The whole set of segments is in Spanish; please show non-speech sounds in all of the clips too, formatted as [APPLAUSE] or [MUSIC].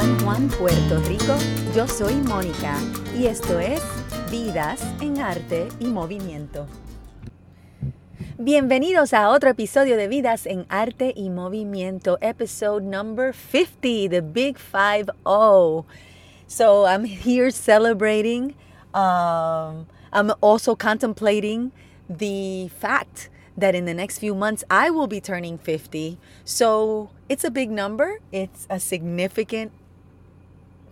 San Juan, Puerto Rico. Yo soy Mónica y esto es Vidas en Arte y Movimiento. Bienvenidos a otro episodio de Vidas en Arte y Movimiento, episode number 50, the Big 5-0. So I'm here celebrating. Um, I'm also contemplating the fact that in the next few months I will be turning 50. So it's a big number, it's a significant,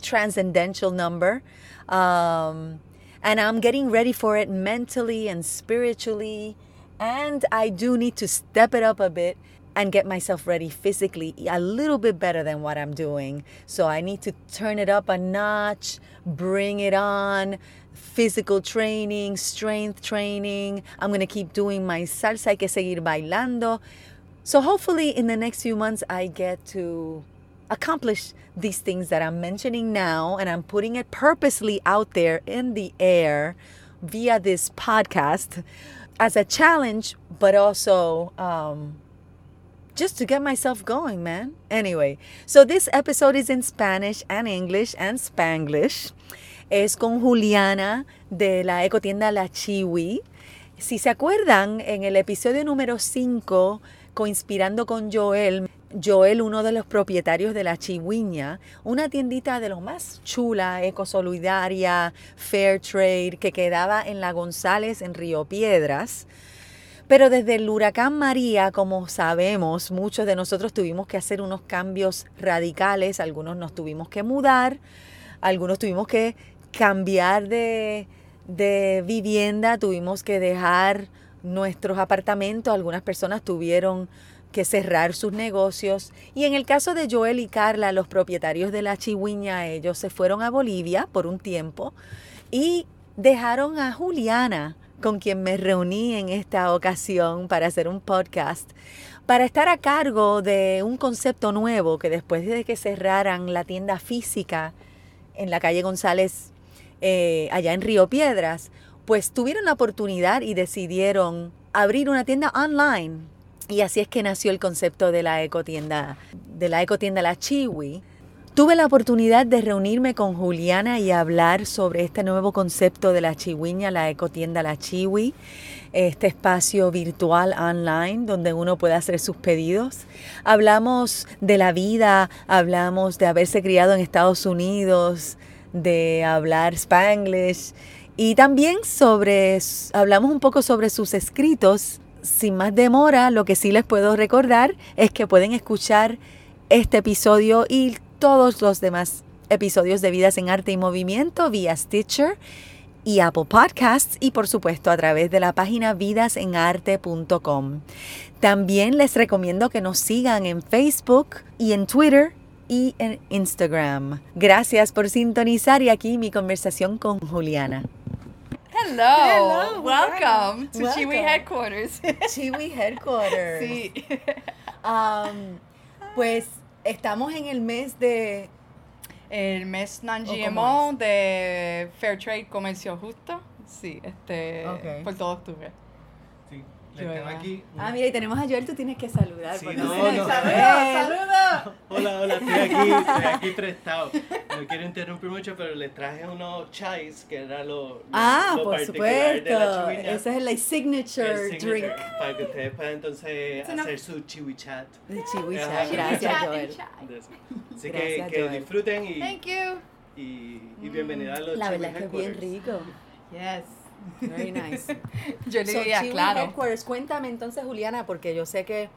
transcendental number. Um, and I'm getting ready for it mentally and spiritually. And I do need to step it up a bit and get myself ready physically a little bit better than what I'm doing. So I need to turn it up a notch, bring it on, physical training, strength training. I'm to keep doing my salsa, hay que seguir bailando. So hopefully in the next few months I get to accomplish these things that I'm mentioning now and I'm putting it purposely out there in the air via this podcast as a challenge, but also um, just to get myself going, man. Anyway, so this episode is in Spanish and English and Spanglish. Es con Juliana de la ecotienda La Chiwi. Si se acuerdan, en el episodio número 5, coinspirando con Joel, Joel, uno de los propietarios de la Chihuiña, una tiendita de lo más chula, ecosolidaria, fair trade, que quedaba en la González, en Río Piedras. Pero desde el huracán María, como sabemos, muchos de nosotros tuvimos que hacer unos cambios radicales, algunos nos tuvimos que mudar, algunos tuvimos que cambiar de, de vivienda, tuvimos que dejar nuestros apartamentos, algunas personas tuvieron que cerrar sus negocios. Y en el caso de Joel y Carla, los propietarios de la Chihuiña, ellos se fueron a Bolivia por un tiempo y dejaron a Juliana, con quien me reuní en esta ocasión para hacer un podcast, para estar a cargo de un concepto nuevo que después de que cerraran la tienda física en la calle González, eh, allá en Río Piedras, pues tuvieron la oportunidad y decidieron abrir una tienda online y así es que nació el concepto de la ecotienda, de la ecotienda La Chiwi. Tuve la oportunidad de reunirme con Juliana y hablar sobre este nuevo concepto de la chihuiña, la ecotienda La Chiwi, este espacio virtual online donde uno puede hacer sus pedidos. Hablamos de la vida, hablamos de haberse criado en Estados Unidos, de hablar spanglish y también sobre, hablamos un poco sobre sus escritos sin más demora, lo que sí les puedo recordar es que pueden escuchar este episodio y todos los demás episodios de Vidas en Arte y Movimiento vía Stitcher y Apple Podcasts y por supuesto a través de la página vidasenarte.com. También les recomiendo que nos sigan en Facebook y en Twitter y en Instagram. Gracias por sintonizar y aquí mi conversación con Juliana. Hello. Hello. Welcome to Welcome. Chiwi Headquarters. [LAUGHS] Chiwi Headquarters. sí. Um, pues estamos en el mes de... El mes non ¿O cómo GMO de Fair Trade Comercio Justo. Sí, este Ok. por todo octubre. Sí, aquí. Ah, mira, y tenemos a Joel, tú tienes que saludar. Sí, no, se no. sabe. ¡Saludos! [LAUGHS] Hola, hola, estoy aquí, estoy aquí prestado. No quiero interrumpir mucho, pero les traje unos chais, que era lo, lo- Ah, lo por la supuesto. Ese es el like, signature, El signature, drink Para que ustedes puedan entonces Sí, no. hacer su chiwi chat. de Chiwi. Gracias, Joel. Así Gracias, que, que Joel. disfruten y, Thank you. y, y bienvenida a los La verdad es que es bien rico. Yes. Very nice. [LAUGHS] Yo le So, diría, claro. Headquarters, cuéntame entonces, Juliana, porque yo sé que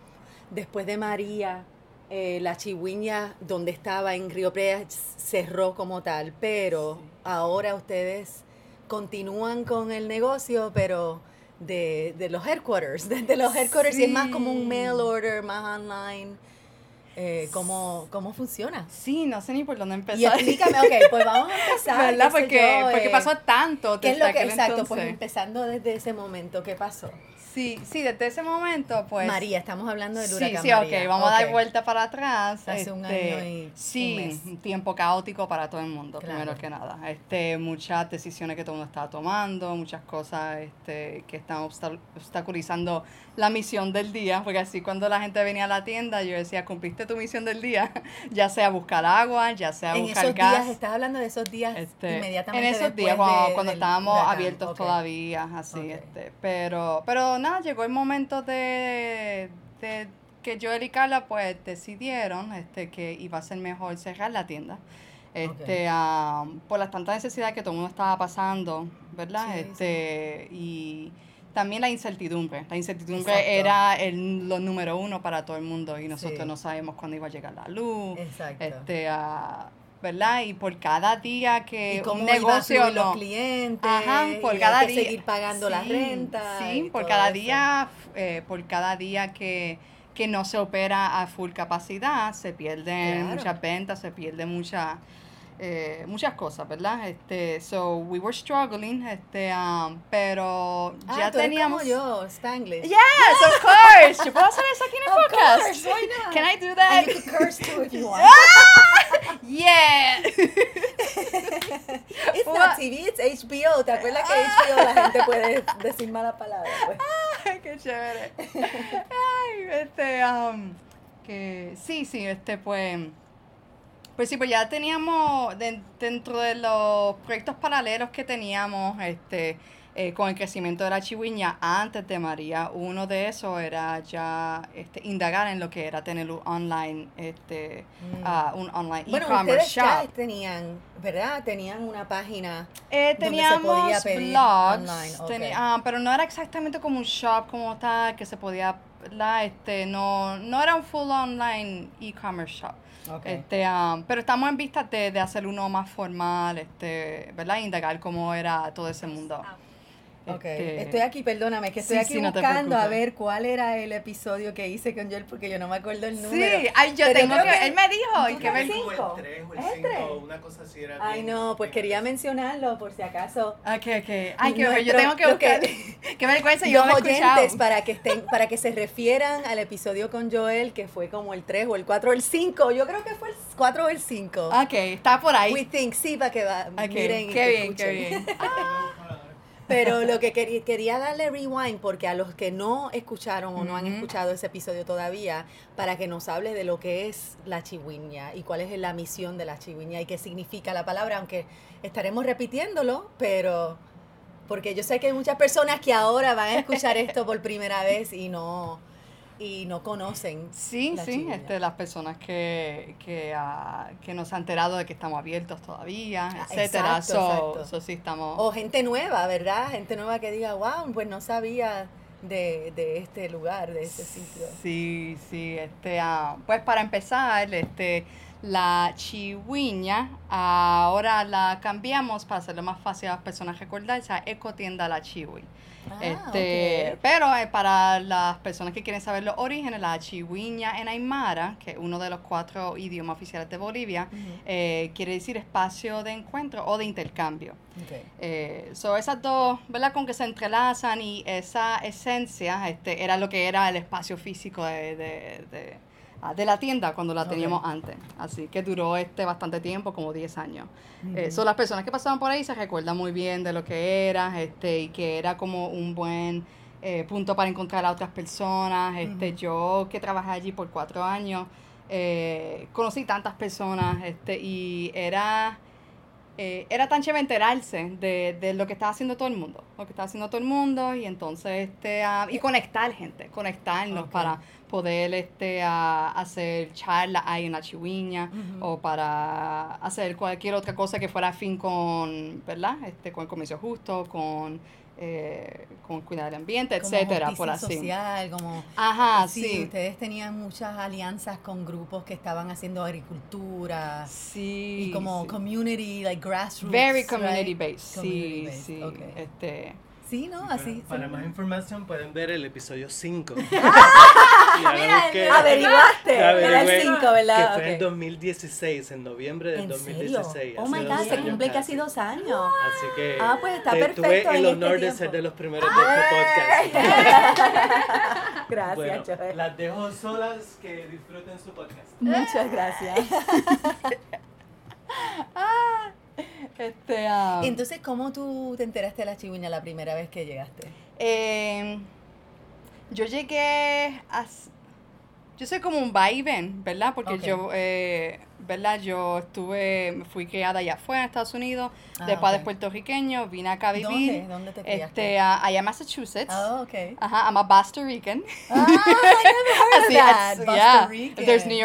después de María, eh, la chihuiña donde estaba en Río Piedras cerró como tal, pero Sí. ahora ustedes continúan con el negocio, pero de, de los headquarters, [LAUGHS] de, de los headquarters, y es más como un mail order, más online. Eh, ¿cómo, ¿Cómo funciona? Sí, no sé ni por dónde Y empezar. explícame, ok, pues vamos a [LAUGHS] empezar. ¿Verdad? Porque, yo, porque eh, pasó tanto ¿Qué es lo que, exacto, pues empezando desde ese momento, ¿qué pasó? Sí, sí, desde ese momento, pues. María, estamos hablando del Sí, huracán sí, María. ok, vamos a dar vuelta para atrás. Hace un este, año y un Sí, mes. un tiempo caótico para todo el mundo, Claro. primero que nada. Este, muchas decisiones que todo el mundo estaba tomando, muchas cosas este, que están obsta- obstaculizando la misión del día, porque así cuando la gente venía a la tienda, yo decía, cumpliste tu misión del día, [LAUGHS] ya sea buscar agua, ya sea En buscar esos gas. días, estás hablando de esos días Este, inmediatamente en esos días cuando, de- cuando del estábamos huracán. abiertos todavía así este pero pero nada llegó el momento de, de que Joel y Carla pues decidieron este que iba a ser mejor cerrar la tienda este ah, por las tantas necesidades que todo el mundo estaba pasando verdad Sí, este y también la incertidumbre la incertidumbre Exacto. era el lo número uno para todo el mundo y nosotros Sí. no sabemos cuándo iba a llegar la luz Exacto. este ah, ¿verdad? Y por cada día que y cómo un iba a negocio no, los clientes, Ajá, por y cada hay que día seguir pagando la Sí, renta. Sí, por cada eso. día, eh, por cada día que, que no se opera a full capacidad, se pierden Claro. muchas ventas, se pierden muchas eh, muchas cosas, ¿verdad? Este, so we were struggling, este, um, pero Ah, ya tú eres teníamos. como yo, Spanglish. Yes, of course. ¿Yo puedo hacer eso aquí en el [LAUGHS] Of podcast? course, why not? Can I do that? And you can curse too if you want. [LAUGHS] Yeah. [LAUGHS] It's not TV, it's HBO. ¿Te acuerdas que HBO la gente puede decir malas palabras? Pues? Ay, qué chévere. Ay, este, um, que sí, sí, este, pues, pues sí, pues ya teníamos de- dentro de los proyectos paralelos que teníamos, este, eh, con el crecimiento de la chihuiña antes de María, uno de esos era ya este, indagar en lo que era tener un online, este, Mm. ah, un online Bueno, e-commerce ya shop. tenían, ¿verdad? Tenían una página. Eh, donde se teníamos podía pedir blogs, online, ah, pero no era exactamente como un shop como tal, que se podía, ¿verdad? Este, no, no era un full online e-commerce shop. Este, ah, pero estamos en vista de, de hacer uno más formal, este, ¿verdad? Indagar cómo era todo ese mundo. Ok, Este, estoy aquí, perdóname, que estoy sí, aquí sí, no buscando a preocupes. ver cuál era el episodio que hice con Joel porque yo no me acuerdo el número. Sí, ay, yo Pero tengo que, que- él me dijo, hay ¿Tú que ver. el 3 o el ¿Es el 5, tres? una cosa así era. Ay, bien- no, pues bien quería mencionarlo por si acaso. Ok, ok. Ay, que Nuestro- yo tengo que buscar. que- [LAUGHS] Qué vergüenza, yo Los no escuchado. oyentes para que estén, para que se refieran al episodio con Joel, que fue como el 3 o el 4 o el 5. Yo creo que fue el 4 o el 5. Ok, está por ahí. We think, sí, para que va, Ok, miren y qué que bien, qué escuchen. bien. [LAUGHS] Pero lo que quería, quería darle rewind, porque a los que no escucharon o no han escuchado ese episodio todavía, para que nos hables de lo que es la chihuiña y cuál es la misión de la chihuiña y qué significa la palabra, aunque estaremos repitiéndolo, pero porque yo sé que hay muchas personas que ahora van a escuchar esto por primera vez y no y no conocen. Sí, la sí, este, las personas que, que, ah, que nos han enterado de que estamos abiertos todavía, Ah, etcétera. exacto, so, exacto. so sí estamos. O gente nueva, ¿verdad? Gente nueva que diga, wow, pues no sabía de, de este lugar, de este sitio. Sí, sí, este, ah, pues para empezar, este, la chihuiña, ahora la cambiamos para hacerlo más fácil a las personas recordarse a Ecotienda La Chihui. Ah, este. Pero eh, para las personas que quieren saber los orígenes, la chihuiña en Aymara, que es uno de los cuatro idiomas oficiales de Bolivia, eh, quiere decir espacio de encuentro o de intercambio. Ok. Eh, so esas dos, ¿verdad? Con que se entrelazan y esa esencia este, era lo que era el espacio físico de, de, de, de la tienda cuando la teníamos antes. Así que duró este bastante tiempo, como 10 años. Eh, so las personas que pasaban por ahí se recuerdan muy bien de lo que era este, y que era como un buen eh, punto para encontrar a otras personas. Este. Yo que trabajé allí por cuatro años, eh, conocí tantas personas este, y era eh, era tan chévere enterarse de, de lo que estaba haciendo todo el mundo, lo que estaba haciendo todo el mundo y entonces este y conectar gente, conectarnos para poder este ah, hacer charlas ahí en la chihuiña Ujú. o para hacer cualquier otra cosa que fuera afín con, ¿verdad? Este, con el comercio justo, con eh, con cuidar el ambiente, Como etcétera, por así. social, como Ajá, sí, sí. ustedes tenían muchas alianzas con grupos que estaban haciendo agricultura Sí. y como sí. community, like grassroots. Very right? community based, Community sí, based, sí. Este, Sí, ¿no? Para- Así. Para, más información pueden ver el episodio 5. [LAUGHS] [LAUGHS] Averiguaste. Era el Averigüé 5, Que ¿verdad? fue en Ok. 2016, en noviembre del ¿En serio? 2016. Oh hace my God, se cumple casi dos años. Así que Ah, pues está te- perfecto tuve el este honor de ser de los primeros de este podcast. [LAUGHS] Gracias, Bueno, Joel. las dejo solas que disfruten su podcast. Muchas [LAUGHS] gracias. este, ah, Entonces, ¿cómo tú te enteraste de la chihuiña la primera vez que llegaste? Eh, yo llegué a... yo soy como un va y ven, ¿verdad? Porque yo, eh, ¿verdad? Yo estuve, fui criada allá afuera en Estados Unidos, Ah, de padres ok. puertorriqueños, vine acá a vivir. ¿Dónde? ¿Dónde te criaste? Este, allá en Massachusetts. Oh, okay. Ajá, I'm a Boston Rican. Ah, I never heard of [LAUGHS] that. yeah. Rican. If there's New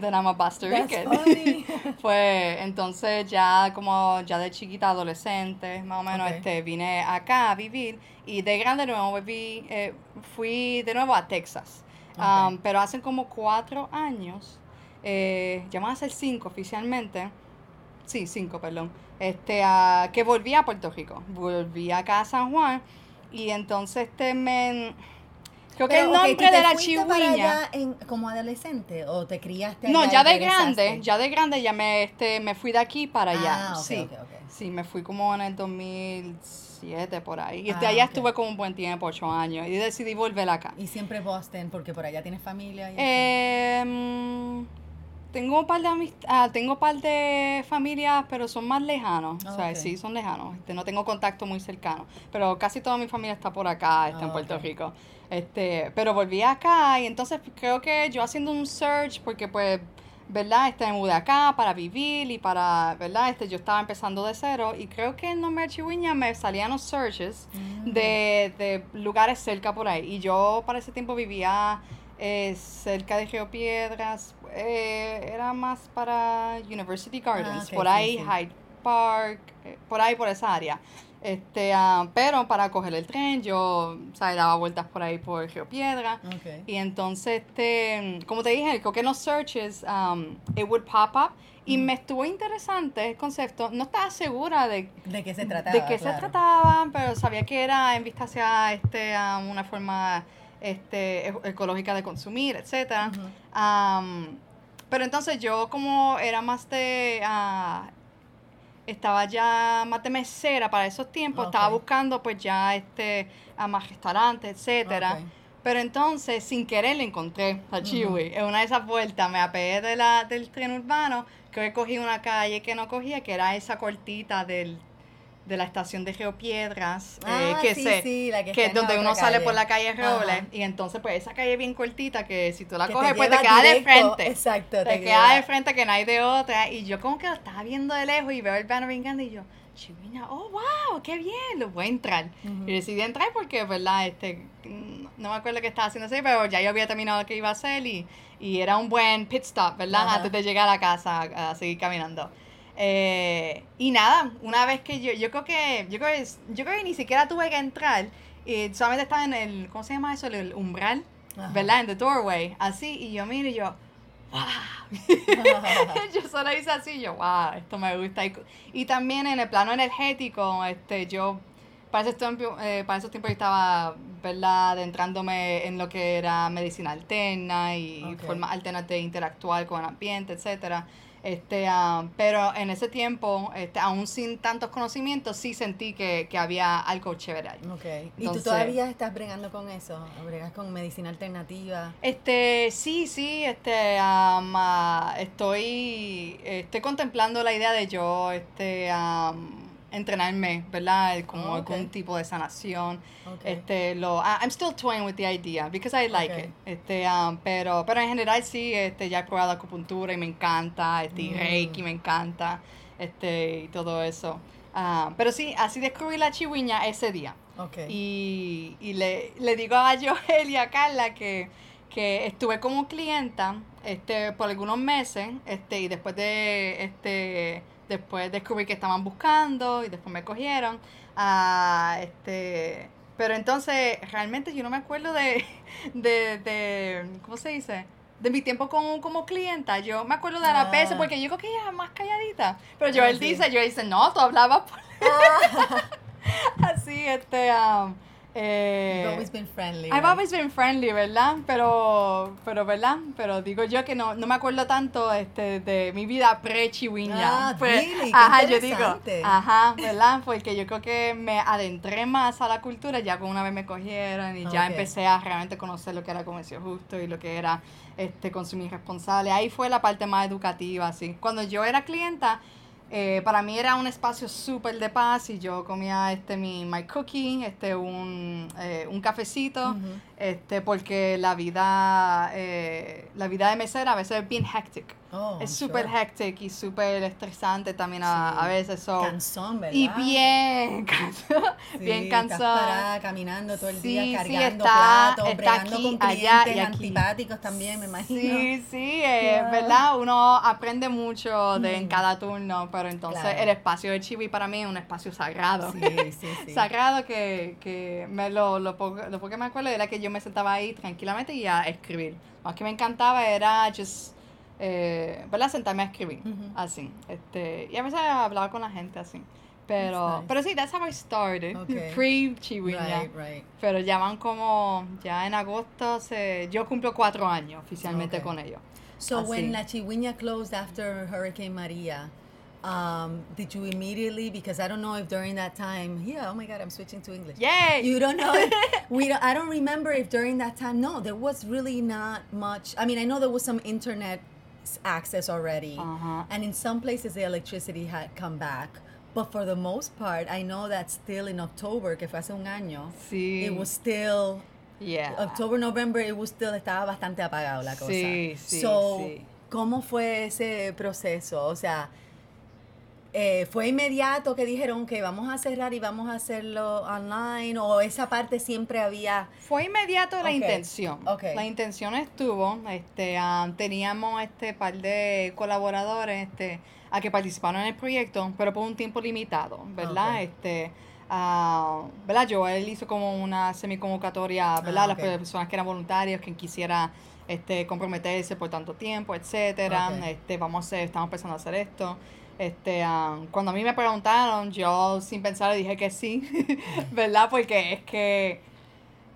then I'm a Boston That's Rican. funny. [LAUGHS] Pues entonces ya como ya de chiquita, adolescente, más o menos, este, vine acá a vivir y de grande de nuevo viví, eh, fui de nuevo a Texas. Um, pero hace como cuatro años, eh, ya van a ser cinco oficialmente, sí, cinco, perdón, este, a- que volví a Puerto Rico, volví acá a San Juan y entonces este me... Creo que el ok, ¿tú nombre te de la chihuahua... como adolescente o te criaste No, ya de regresaste? grande, ya de grande ya me, este, me fui de aquí para allá. Ah, ok, sí, sí, me fui como en el 2007 por ahí. Y de Ah, allá estuve como un buen tiempo, ocho años, y decidí volver acá. Y siempre Boston, porque por allá tienes familia. Y eso? Tengo un par de amist- ah, tengo un par de familias, pero son más lejanos. Ah, o sea, sí, son lejanos. Este, no tengo contacto muy cercano. Pero casi toda mi familia está por acá, está en Ah, Puerto. Rico. Este, pero volví acá y entonces creo que yo haciendo un search, porque pues, ¿verdad? Este, me mudé acá para vivir y para, ¿verdad? Este, yo estaba empezando de cero y creo que el nombre de Chihuahua me salían los searches Mm. de, de lugares cerca por ahí. Y yo para ese tiempo vivía eh, cerca de Río Piedras, eh, era más para University Gardens, Ah, ok, por ahí, sí. Hyde Park, eh, por ahí, por esa área. Este, ah, pero para coger el tren yo, o sea, daba vueltas por ahí por Río Piedra. Y entonces, este, como te dije, en los searches, um, it would pop up. Y me estuvo interesante el concepto. No estaba segura de ¿De qué se trataba? de qué se claro. trataban, pero sabía que era en vista hacia este, um, una forma este, e- ecológica de consumir, etcétera. Um, pero entonces yo como era más de... ah, estaba ya más de mesera para esos tiempos, estaba buscando pues ya este a más restaurantes, etcétera. Pero entonces, sin querer, le encontré a Chiwi. En una de esas vueltas me apegué de la, del tren urbano, que cogí una calle que no cogía, que era esa cortita del, de la estación de Geopiedras, eh, Ah, que sí, se, sí, la que la donde uno sale por la calle Robles, Ajá. y entonces pues esa calle bien cortita que si tú la Que coges pues te queda de frente. Exacto. Te queda de frente que no hay de otra. Y yo como que lo estaba viendo de lejos y veo el banner bien grande y yo, Chiviña, oh wow, qué bien, lo voy a entrar. Y decidí entrar porque, verdad, este, no me acuerdo qué estaba haciendo así, pero ya yo había terminado que iba a hacer y, y era un buen pit stop, ¿verdad? Antes de llegar a la casa a, a seguir caminando. Eh, y nada, una vez que yo, yo creo que, yo creo que, yo creo que ni siquiera tuve que entrar, y solamente estaba en el, ¿cómo se llama eso? El umbral, Ajá. ¿verdad? En the doorway, así, y yo miro y yo, wow. [LAUGHS] yo solo hice así, yo, wow, esto me gusta. Y, y también en el plano energético, este, yo, para esos tiempos, eh, para esos tiempos yo estaba, ¿verdad?, adentrándome en lo que era medicina alterna y Ok. formas alternas de interactuar con el ambiente, etcétera. Este, ah, pero en ese tiempo, este, aún sin tantos conocimientos, sí sentí que, que había algo chévere ahí. Ok. ¿Y tú todavía estás bregando con eso? ¿Bregas con medicina alternativa? Este, sí, sí, este, am, ah, estoy, estoy contemplando la idea de yo, este, am, entrenarme, ¿verdad? Como Ah, ok. algún tipo de sanación. Ok. Este, lo, I- I'm still toying with the idea because I like it. Este, um, pero, pero en general sí, este, ya he probado acupuntura y me encanta, este, Mm. reiki me encanta, este, y todo eso. Ah, pero sí, así descubrí la chihuiña ese día. Y, y le, le digo a Joel y a Carla que, que estuve como clienta este, por algunos meses este, y después de este después descubrí que estaban buscando y después me cogieron. Ah, este, pero entonces realmente yo no me acuerdo de, [LAUGHS] de, de ¿cómo se dice? De mi tiempo como, como clienta. Yo me acuerdo de la Ah. PS porque yo creo que ella era más calladita. Pero Ah, Joel sí. dice, Joel dice, no, tú hablabas por [LAUGHS] Así, este, um, eh, You've always been friendly. I've right? always been friendly, ¿verdad? Pero, pero, ¿verdad? Pero digo yo que no, no me acuerdo tanto este, de mi vida pre-chihuiña. Ah, Pues, really? Ajá, yo digo, ajá, ¿verdad? Porque yo creo que me adentré más a la cultura ya con una vez me cogieron y ya empecé a realmente conocer lo que era comercio justo y lo que era este consumir responsable. Ahí fue la parte más educativa, así. Cuando yo era clienta, eh, para mí era un espacio súper de paz y yo comía este mi my cooking, este un, eh, un cafecito, este, porque la vida, eh, la vida de mesera a veces es bien hectic. Oh, es súper sure. hectic y súper estresante también a, Sí. a veces. so- Cansón, ¿verdad? y bien [LAUGHS] cansado, Sí, bien parada, caminando todo el Sí, día, sí, cargando está- platos, está aquí, con allá y aquí. antipáticos también, me imagino. Sí, sí, [LAUGHS] eh, Claro. ¿verdad? Uno aprende mucho de, en Mm. cada turno, pero entonces Claro. el espacio de Chibi para mí es un espacio sagrado. Sí, sí, [LAUGHS] sí. Sagrado que, que me lo, lo, poco, lo poco que me acuerdo era que yo me sentaba ahí tranquilamente y a escribir. Lo que me encantaba era just, eh, ¿verdad? Sentarme a escribir, Ujú. así. Este, y a veces hablaba con la gente así. Pero, nice. pero sí, that's how I started. Okay. [LAUGHS] Pre-Chihuahua. Right, right. Pero ya van como, ya en agosto, se, yo cumplo cuatro años oficialmente Okay. con ellos. So Así. when La Chihuahua closed after Hurricane Maria, um, did you immediately, because I don't know if during that time, yeah, oh my God, I'm switching to English. Yay! You don't know. If, [LAUGHS] we don't, I don't remember if during that time. No, there was really not much. I mean, I know there was some internet access already, Uh-huh. and in some places the electricity had come back. But for the most part, I know that still in October, que fue hace un año, Sí. it was still yeah. October, November, it was still estaba bastante apagado la cosa. Sí, sí, So, sí. ¿cómo fue ese proceso? O sea, eh, ¿fue inmediato que dijeron que vamos a cerrar y vamos a hacerlo online? ¿O esa parte siempre había...? Fue inmediato la intención. La intención estuvo, este, ah, teníamos este par de colaboradores, este, a que participaron en el proyecto, pero por un tiempo limitado, ¿verdad? Este, ah, ¿verdad? Joel hizo como una semiconvocatoria, ¿verdad? Ah, Las personas que eran voluntarios, quien quisiera este, comprometerse por tanto tiempo, etcétera. Este, vamos a hacer, estamos pensando hacer esto. Este, ah, cuando a mí me preguntaron, yo sin pensar dije que sí, [LAUGHS] ¿verdad? Porque es que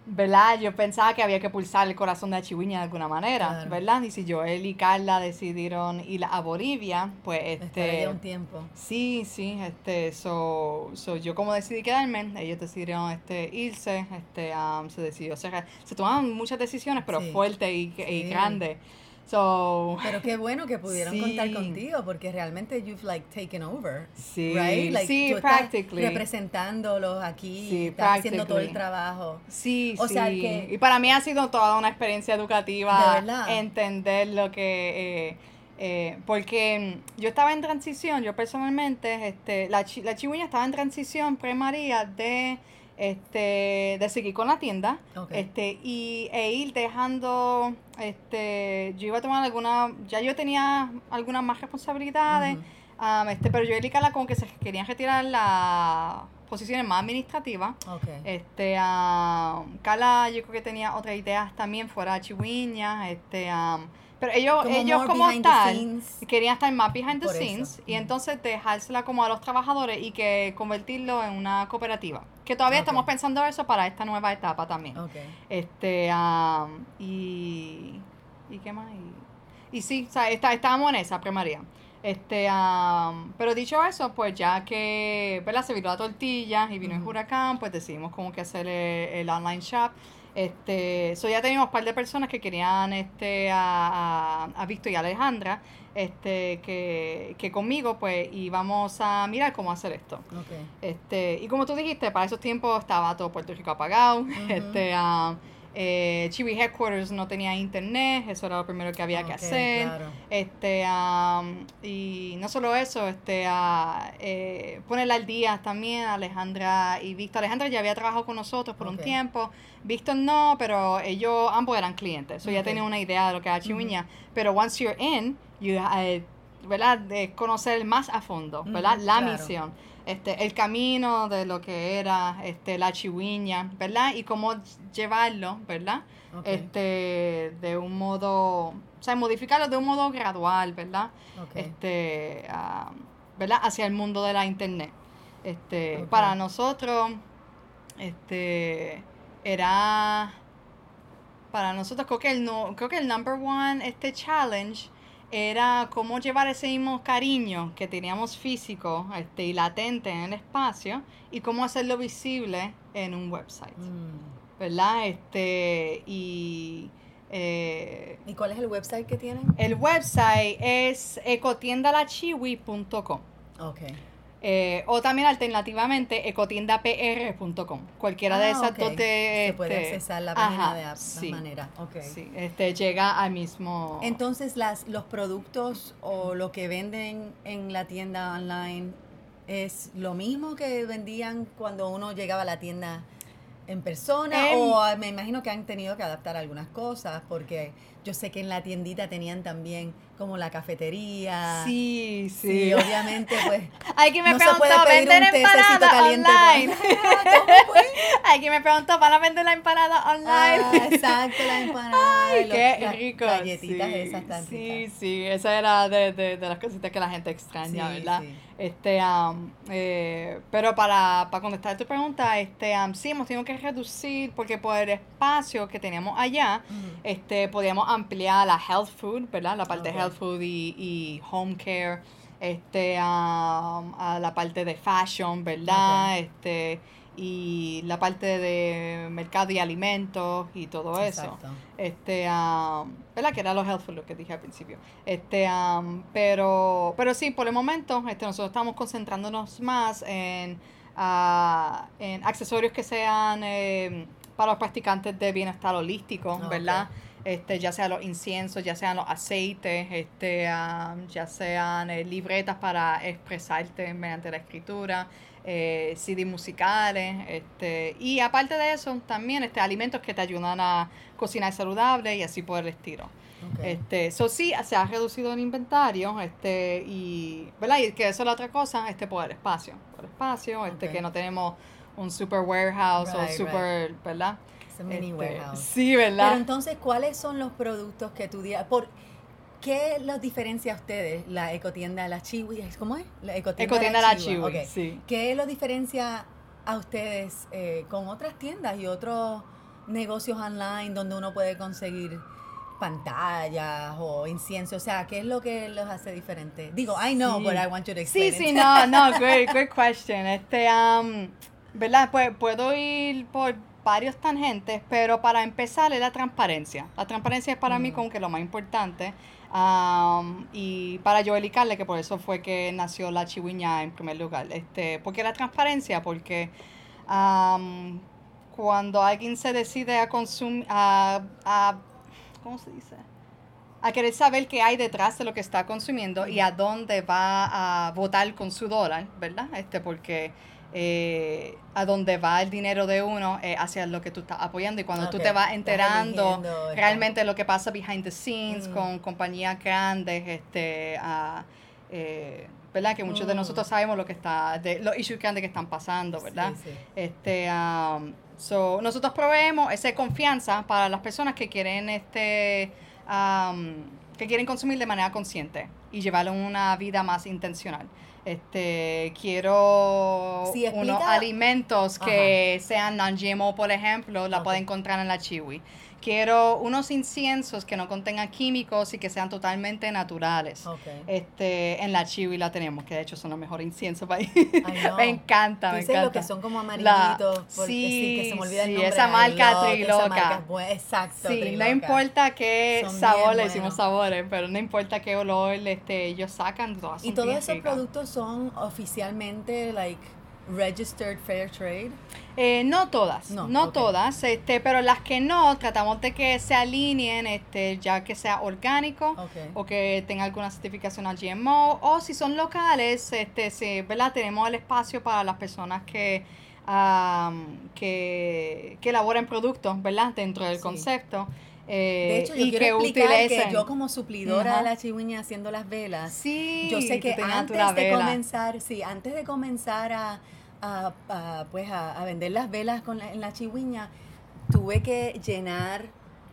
¿verdad? Yo pensaba que había que pulsar el corazón de la chihuahua de alguna manera, Claro. ¿verdad? Y si Joel y Carla decidieron ir a Bolivia, pues este... un tiempo. Sí, sí, este, so, so, yo como decidí quedarme, ellos decidieron este, irse, este, um, se decidió cerrar. Se tomaban muchas decisiones, pero Sí. fuertes y, y grandes. So, Pero qué bueno que pudieron contar contigo, porque realmente you've like taken over. sí, right? Like, sí, tú estás practically. representándolos aquí, Sí, estás haciendo todo el trabajo. Sí, O sí. sea que- Y para mí ha sido toda una experiencia educativa entender lo que... eh, eh, porque yo estaba en transición, yo personalmente, este, la, chi- la chihuahua estaba en transición pre-María de, este, de seguir con la tienda este, y, e ir dejando, este, yo iba a tomar alguna, ya yo tenía algunas más responsabilidades, um, este, pero yo y Carla como que se querían retirar las posiciones más administrativas. Ok. Este, ah, Carla, yo creo que tenía otras ideas también fuera de Chihuahua, este, am, pero ellos, Como ellos como tal querían estar más behind the Por eso. scenes y entonces dejársela como a los trabajadores y que convertirlo en una cooperativa. Que todavía estamos pensando eso para esta nueva etapa también. Este, am, y, ¿y qué más? Y, y sí, o sea, está, estábamos en esa primaria. Este, am, pero dicho eso, pues ya que, ¿verdad? Se viró la tortilla y vino el Ujú. huracán, pues decidimos como que hacer el, el online shop. Este, so ya teníamos un par de personas que querían este, a, a, a Víctor y a Alejandra, este, que, que conmigo pues íbamos a mirar cómo hacer esto. Este, y como tú dijiste, para esos tiempos estaba todo Puerto Rico apagado. Este, ah, eh, Chibi Headquarters no tenía internet, eso era lo primero que había que hacer. claro. Este, am, y no solo eso, este, eh, ponerla al día también, Alejandra y Víctor. Alejandra ya había trabajado con nosotros por un tiempo, Víctor no, pero ellos ambos eran clientes, so ya Ok. tenían una idea de lo que era Chihuahua. Pero once you're in, you, eh, ¿verdad? De conocer más a fondo, ¿verdad? La claro. misión. Este, el camino de lo que era este, la chihuahua, ¿verdad? Y cómo llevarlo, ¿verdad? Este, de un modo, o sea, modificarlo de un modo gradual, ¿verdad? Este, ah, ¿verdad? Hacia el mundo de la internet. Este, para nosotros, este, era, para nosotros creo que el, no, creo que el number one, este challenge, era cómo llevar ese mismo cariño que teníamos físico este, y latente en el espacio y cómo hacerlo visible en un website, Mm. ¿verdad? Este, y eh, ¿Y cuál es el website que tienen? el website es ecotiendalachiwi.com. Ok. Eh, o también alternativamente ecotiendapr.com. Cualquiera de Ah, esas ok. dos te, Se puede este, accesar la página ajá, de app- sí, manera. Ok. sí, este, llega al mismo... Entonces, las, los productos o lo que venden en la tienda online es lo mismo que vendían cuando uno llegaba a la tienda en persona Em, o ah, me imagino que han tenido que adaptar algunas cosas porque yo sé que en la tiendita tenían también como la cafetería. Sí, Sí, sí. obviamente pues [LAUGHS] Hay que me no preguntó, ¿venden empanadas online? [LAUGHS] ¿Cómo [LAUGHS] fue? Hay que me preguntó, ¿van a vender la empanada online? Ah, exacto, la empanada. Ay, los- qué las rico. Galletitas sí, esas Sí, sí, esa era de, de, de las cositas que la gente extraña, Sí, ¿verdad? Este, eh, pero para, para contestar tu pregunta, este, am, sí, hemos tenido que reducir porque por el espacio que teníamos allá, Ujú. este, podíamos ampliar la health food, ¿verdad? La parte Ok. de health food y, y home care, este, am, a la parte de fashion, ¿verdad? Este, y la parte de mercado y alimentos y todo eso. Exacto. Este, am, ¿verdad? Que era los health food, lo que dije al principio. Este, am, pero, pero sí, por el momento, este, nosotros estamos concentrándonos más en, ah, en accesorios que sean eh, para los practicantes de bienestar holístico. ¿verdad? Este, ya sean los inciensos, ya sean los aceites, este, ya sean eh, libretas para expresarte mediante la escritura, eh, CD musicales, este, y aparte de eso, también este, alimentos que te ayudan a cocinar saludable y así por el estilo. Este, so sí, se ha reducido el inventario, este, y, ¿verdad? Y que eso es la otra cosa, este, por el espacio, por el espacio, este, que no tenemos un super warehouse o Right, super, ¿verdad? Mini Este, warehouse. Sí, ¿verdad? Pero entonces, ¿cuáles son los productos que tú dirías? Por, ¿Qué los diferencia a ustedes? La ecotienda La Chiwi, ¿cómo es? La ecotienda, Ecotienda La Chiwi, Chiwi, ok. sí. ¿Qué los diferencia a ustedes eh, con otras tiendas y otros negocios online donde uno puede conseguir pantallas o incienso? O sea, ¿qué es lo que los hace diferentes? Digo, I know, Sí. but I want you to Sí, explain sí, it. no, no, [LAUGHS] great, great question. Este, um, ¿verdad? Pues puedo ir por varios tangentes, pero para empezar es la transparencia. La transparencia es para mí como que lo más importante. Um, y para Joel y Carle, que por eso fue que nació la chihuiña en primer lugar. Este, ¿Por qué la transparencia? Porque um, cuando alguien se decide a consumir, a, a, ¿cómo se dice? a querer saber qué hay detrás de lo que está consumiendo y a dónde va a votar con su dólar, ¿verdad? Este, porque eh, a dónde va el dinero de uno es hacia lo que tú estás apoyando y cuando tú Ok, te vas enterando eligiendo, realmente lo que pasa behind the scenes Mm. con compañías grandes, este, eh, ¿verdad? Que muchos de Mm. nosotros sabemos lo que está, de, los issues grandes que están pasando, ¿verdad? Sí, sí. Este, um, so, nosotros proveemos esa confianza para las personas que quieren, este, um, que quieren consumir de manera consciente y llevar una vida más intencional. Este, quiero Sí, unos alimentos que sean non-GMO, por ejemplo, la Ok. pueden encontrar en la Chiwi. Quiero unos inciensos que no contengan químicos y que sean totalmente naturales. Este, en la Chiwi la tenemos, que de hecho son los mejores inciensos para [LAUGHS] me encanta, me encanta. lo que son como La- amarillitos. porque sí, que se me olvida el sí, nombre. esa marca love, esa Triloca. marca Exacto. Sí, no importa qué Son sabor, le decimos sabores, pero no importa qué olor este, ellos sacan, todas son Y todos esos ricas. productos son oficialmente, like, registered fair trade. Eh, no todas, No, todas, este, pero las que no, tratamos de que se alineen, este, ya que sea orgánico o que tenga alguna certificación al GMO, o si son locales, este, sí, ¿verdad? Tenemos el espacio para las personas que, am, que, que elaboren productos, ¿verdad? Dentro del Sí. concepto. eh, De hecho, yo y quiero que explicar que yo como suplidora Ajá. de la chihuiña haciendo las velas, Sí, yo sé que antes de comenzar, sí, antes de comenzar a, a- a, pues a, a vender las velas con la- en la chihuiña, tuve que llenar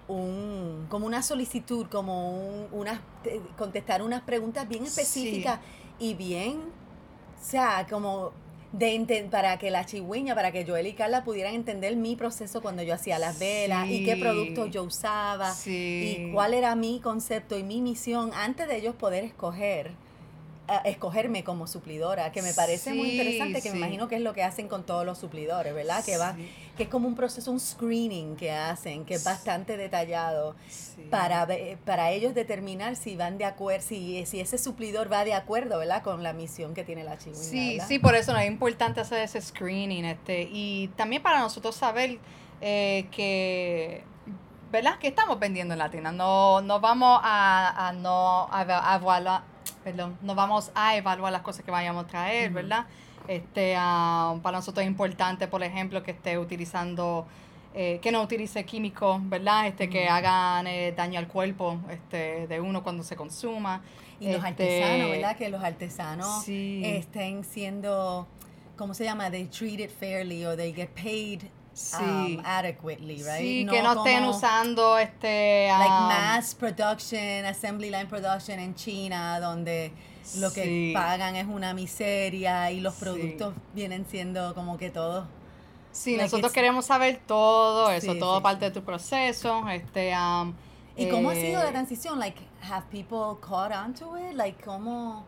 un como una solicitud, como un, unas te- contestar unas preguntas bien Sí. específicas y bien, o sea, como de para que la chihuiña, para que Joel y Carla pudieran entender mi proceso cuando yo hacía las velas y qué productos yo usaba Sí. y cuál era mi concepto y mi misión antes de ellos poder escoger a escogerme como suplidora, que me parece muy interesante, que sí. me imagino que es lo que hacen con todos los suplidores, ¿verdad? Que va, que es como un proceso, un screening que hacen, que es bastante detallado para, para ellos determinar si van de acuerdo, si, si ese suplidor va de acuerdo, ¿verdad? Con la misión que tiene la chihuahua. Sí, sí, por eso no es importante hacer ese screening, este, y también para nosotros saber eh, que, ¿verdad? Que estamos vendiendo en Latina. No, no vamos a, a no a, a evaluar, perdón, no vamos a evaluar las cosas que vayamos a traer. ¿verdad? Este, ah, para nosotros es importante, por ejemplo, que esté utilizando eh, que no utilice químicos, ¿verdad? Este, que hagan eh, daño al cuerpo este, de uno cuando se consuma. Y los Este, artesanos, ¿verdad? Que los artesanos Sí. estén siendo, ¿cómo se llama? They treat it fairly or they get paid Sí. um, adequately, right? Sí, que no estén usando este Like um, mass production, assembly line production en China, donde lo que Sí. pagan es una miseria y los Sí. productos vienen siendo como que todos. Sí, like nosotros queremos saber todo eso, Sí, todo sí, parte sí. de tu proceso, este um, ¿Y cómo ha eh, sido la transición? Like, have people caught onto it? Like, ¿cómo?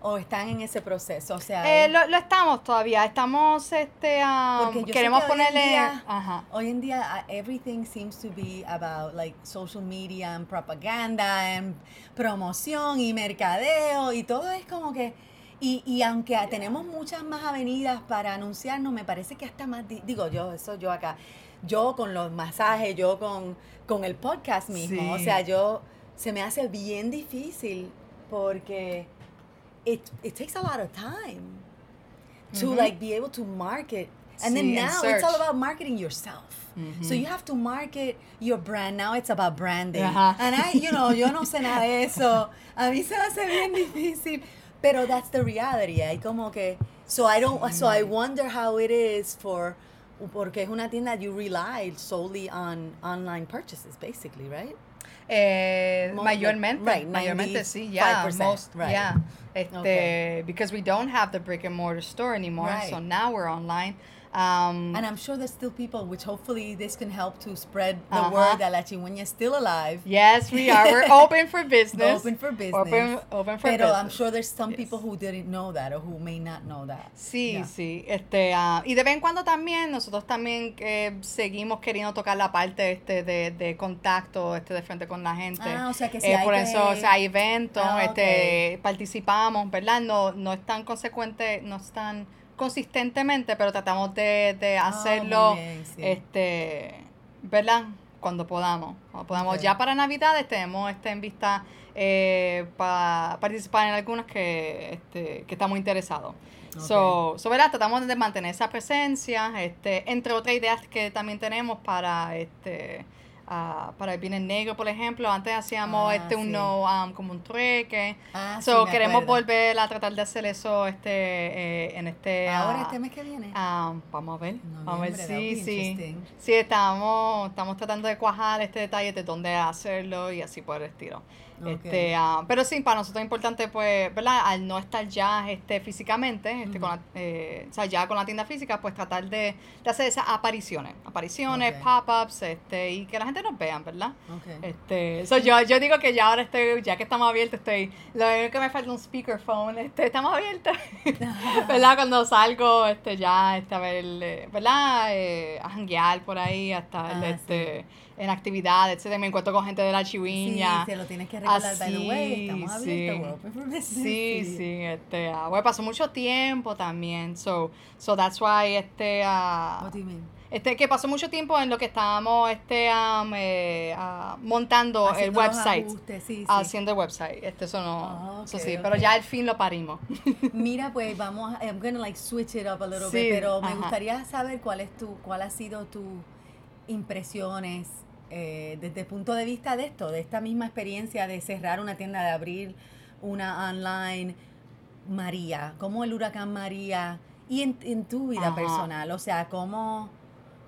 ¿O están en ese proceso? O sea, eh, lo, lo estamos todavía, estamos este um, queremos que hoy en ponerle día- ajá. Hoy en día uh, everything seems to be about like social media and propaganda and promoción y mercadeo y todo es como que y, y aunque tenemos muchas más avenidas para anunciarnos, me parece que hasta más di- digo yo, eso yo acá, yo con los masajes, yo con, con el podcast mismo, o sea, yo se me hace bien difícil porque it, it takes a lot of time to Ujú. like be able to market and then Sí, and now it's all about marketing yourself. Mm-hmm. So you have to market your brand. Now it's about branding. Ajá. And I, you know, yo no sé nada de [LAUGHS] eso. A mí se me hace bien difícil. Pero that's the reality. Hay como que, so I don't, so I wonder how it is for, porque es una tienda you rely solely on online purchases, basically, right? Eh, mayormente, right, mayormente sí, yeah, 95%, most, right. yeah. Este, Okay. because we don't have the brick and mortar store anymore, Right. so now we're online. Um, And I'm sure there's still people, which hopefully this can help to spread the Uh-huh. word that La Chihuahua is still alive. yes, we are. We're [LAUGHS] open for business. Open for business. Open, open for Pero business. I'm sure there's some Yes. people who didn't know that or who may not know that. Sí, Yeah. sí. Este, ah, y de vez en cuando también, nosotros también eh, seguimos queriendo tocar la parte este de, de contacto este de frente con la gente. Ah, o sea que si Eh, por que- eso, o sea, hay eventos, Ah, este, participamos, ¿verdad? No, no es tan consecuente, no es tan consistentemente, pero tratamos de, de Ah, hacerlo, muy bien, sí. este, ¿verdad? Cuando podamos. Cuando podamos. Ya para Navidades tenemos este en vista eh, para participar en algunas que, este, que estamos interesados. So, so, ¿verdad? Tratamos de mantener esa presencia, este, entre otras ideas que también tenemos para este ah, para el Viernes Negro, por ejemplo. Antes hacíamos Ah, este sí. uno um, como un trueque. Ah, so, queremos acuerdo. volver a tratar de hacer eso este eh, en este Ahora ah, este mes que viene. ah, vamos a ver, vamos a ver, Noviembre, would sí, sí. Sí, estamos, estamos tratando de cuajar este detalle de dónde hacerlo y así por el estilo. Ok. Este, ah, pero sí, para nosotros es importante, pues, ¿verdad? Al no estar ya este, físicamente, este, con la- eh, o sea, ya con la tienda física, pues tratar de, de hacer esas apariciones, apariciones, Ok. pop-ups, este, y que la gente nos vean, ¿verdad? Ok. Este, so yo, yo digo que ya ahora estoy, ya que estamos abiertos, estoy, lo único que me falta es un speakerphone, este, estamos abiertos, [LAUGHS] ¿verdad? Cuando salgo, este, ya, este, a ver, eh, ¿verdad? Eh, a janguear por ahí, hasta, Ah, este, en actividades, etcétera, me encuentro con gente de la Sí, chiviña. se lo tienes que recordar, by the way, Así, estamos sí. abiertos, for business. Sí, sí, este, ah, bueno, pasó mucho tiempo también, so, so that's why, este, ah, What do you mean? este, que pasó mucho tiempo en lo que estábamos, este, am, eh, ah, montando el Haciendo los website, ajustes, sí, sí. haciendo el website, este, eso no, Ah, eso ok, sí, ok. pero ya al fin lo parimos. [LAUGHS] Mira, pues vamos, a, I'm gonna like switch it up a little Sí, bit, pero me ajá. gustaría saber cuál es tu, cuál ha sido tus impresiones eh, desde el punto de vista de esto, de esta misma experiencia de cerrar una tienda, de abrir una online, María, cómo el huracán María y en, en tu vida Ajá. personal, o sea, cómo,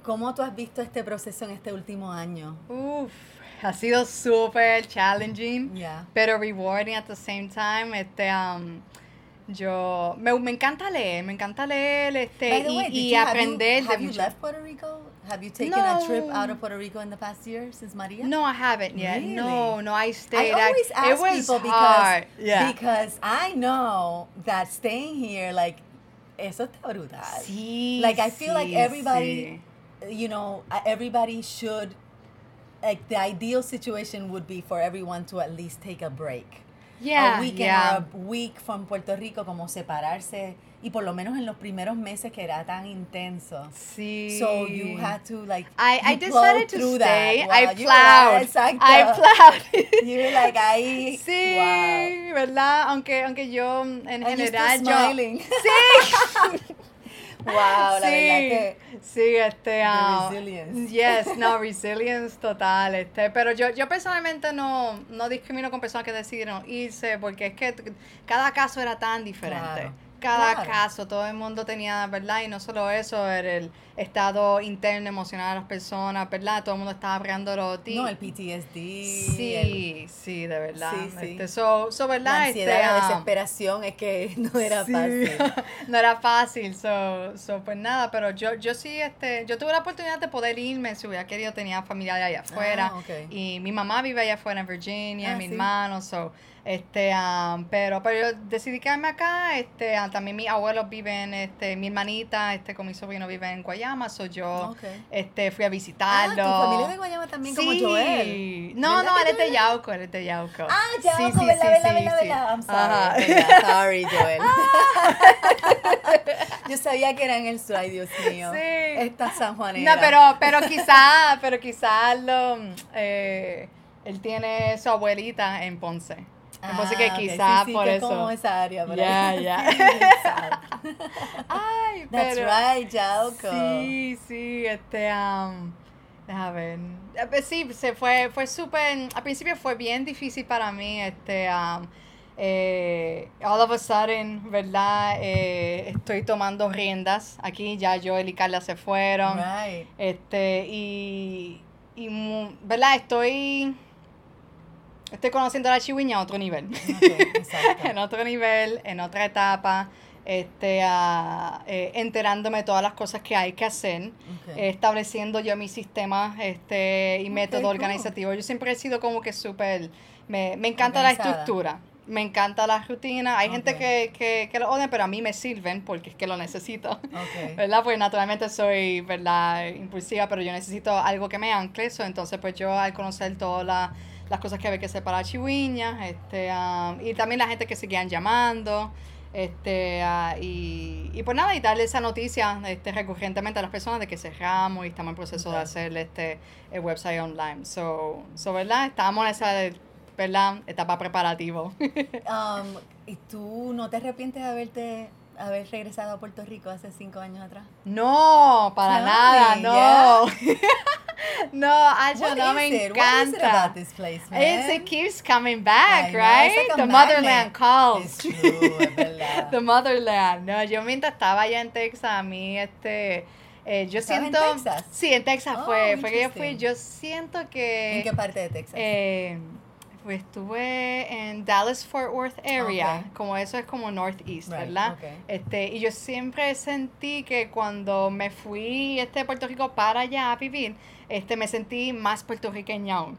cómo tú has visto este proceso en este último año. Uf, ha sido súper challenging. Pero rewarding at the same time. Este, um, yo me, me encanta leer, me encanta leer este, y, way, did y you- have you- aprender have de you left Puerto Rico Have you taken a trip out of Puerto Rico in the past year since Maria? No, I haven't yet. No, Really? no, I I stayed. always it ask was people because. Yeah. because I know that staying here, like, eso está brutal. Sí, Like I feel like everybody, sí. you know, uh, everybody should. Like the ideal situation would be for everyone to at least take a break. Yeah, a weekend yeah. or a week from Puerto Rico, como separarse. Y por lo menos en los primeros meses que era tan intenso. Sí. So you had to like. I, I decided to stay. that. I plowed. Exacto. I [LAUGHS] plowed. You were like ahí. Sí, Wow. ¿verdad? Aunque, aunque yo en And general yo... smiling. [LAUGHS] Sí. [LAUGHS] Wow, la sí, verdad que. sí, este, ah, resilience. yes, no, resilience total, este, pero yo, yo personalmente no, no discrimino con personas que decidieron irse, porque es que cada caso era tan diferente. Cada caso, todo el mundo tenía, ¿verdad? Y no solo eso, era el estado interno emocional de las personas, ¿verdad? Todo el mundo estaba hablándolo de ti. No, el PTSD. el- Sí, sí, de verdad. Sí, sí. Este, so, so, ¿verdad? la Este, ansiedad, la ah, desesperación, es que [LAUGHS] no era Sí, fácil. [LAUGHS] no era fácil, so, so, pues nada, pero yo, yo sí, este, yo tuve la oportunidad de poder irme, si hubiera querido, tenía familia allá afuera, Ah, ok. y mi mamá vive allá afuera en Virginia, Ah, mi hermano, so, este, um, pero, pero yo decidí quedarme acá, este, ah, también mis abuelos viven, este, mi hermanita, este, con mi sobrino vive en Guayama, so yo, Ok. este, fui a Ah, visitarlo. tu familia de Guayama también como Sí. Joel. No, ¿Verdad no, él es de? Yauco, él es de Yauco. Ah, Yauco, sí, ¿verdad, sí, sí, verdad, sí. verdad? I'm Ajá. sorry. verdad. [LAUGHS] Sorry, Joel. Yo sabía que era en el sur, ay Dios mío. Sí. Esta San Juanera. No, pero, pero quizá, pero quizá lo, eh, él tiene su abuelita en Ponce. En Ponce que Ah, quizá sí, sí, por que eso. Es como esa área, Ya, ya. [LAUGHS] Sí, exacto. Ay, That's pero. right, Yauco. Sí, sí, este, um, déjame ver. Eh, pues Sí, se fue, fue súper, al principio fue bien difícil para mí, este, um, eh, all of a sudden, ¿verdad? Eh, estoy tomando riendas aquí, ya Joel y Carla se fueron. Right. Este, y, y ¿verdad? Estoy, estoy conociendo a la chihuiña a otro nivel. [LAUGHS] En otro nivel, en otra etapa, este, eh, enterándome de todas las cosas que hay que hacer, eh, estableciendo yo mis sistemas este, y método cool. organizativo. Yo siempre he sido como que súper, me, me encanta la estructura. Me encanta la rutina. Hay gente que, que, que lo odian, pero a mí me sirven porque es que lo necesito. [LAUGHS] ¿verdad? Pues naturalmente soy, ¿verdad? Impulsiva, pero yo necesito algo que me ancle. so, entonces, pues yo al conocer todas la- las cosas que había que hacer para Chihuiña, este, um, y también la gente que seguían llamando, este, ah, y, y pues nada, y darle esa noticia este, recurrentemente a las personas de que cerramos y estamos en proceso de hacer este el website online. So, so, ¿verdad? Estábamos en esa, ¿verdad? Etapa preparativo. [LAUGHS] Um, ¿Y tú no te arrepientes de haberte haber regresado a Puerto Rico hace cinco años atrás? No, para nada, me, [LAUGHS] no. no, Acho, What me it? What is it encanta. about this place, man? It's, it keeps coming back, I know, right? it's like The motherland magnet. calls. It's true. [LAUGHS] The motherland. No, yo mientras estaba allá en Texas, a mí, este, eh, yo ¿Estabas en siento... Texas? Sí, en Texas Oh, fue, fue que yo fui. Yo siento que... ¿En qué parte de Texas? Eh, pues estuve en Dallas Fort Worth area, Ok. como eso es como northeast, Right, ¿verdad? ok. Este, y yo siempre sentí que cuando me fui este de Puerto Rico para allá a vivir, este me sentí más puertorriqueña aún.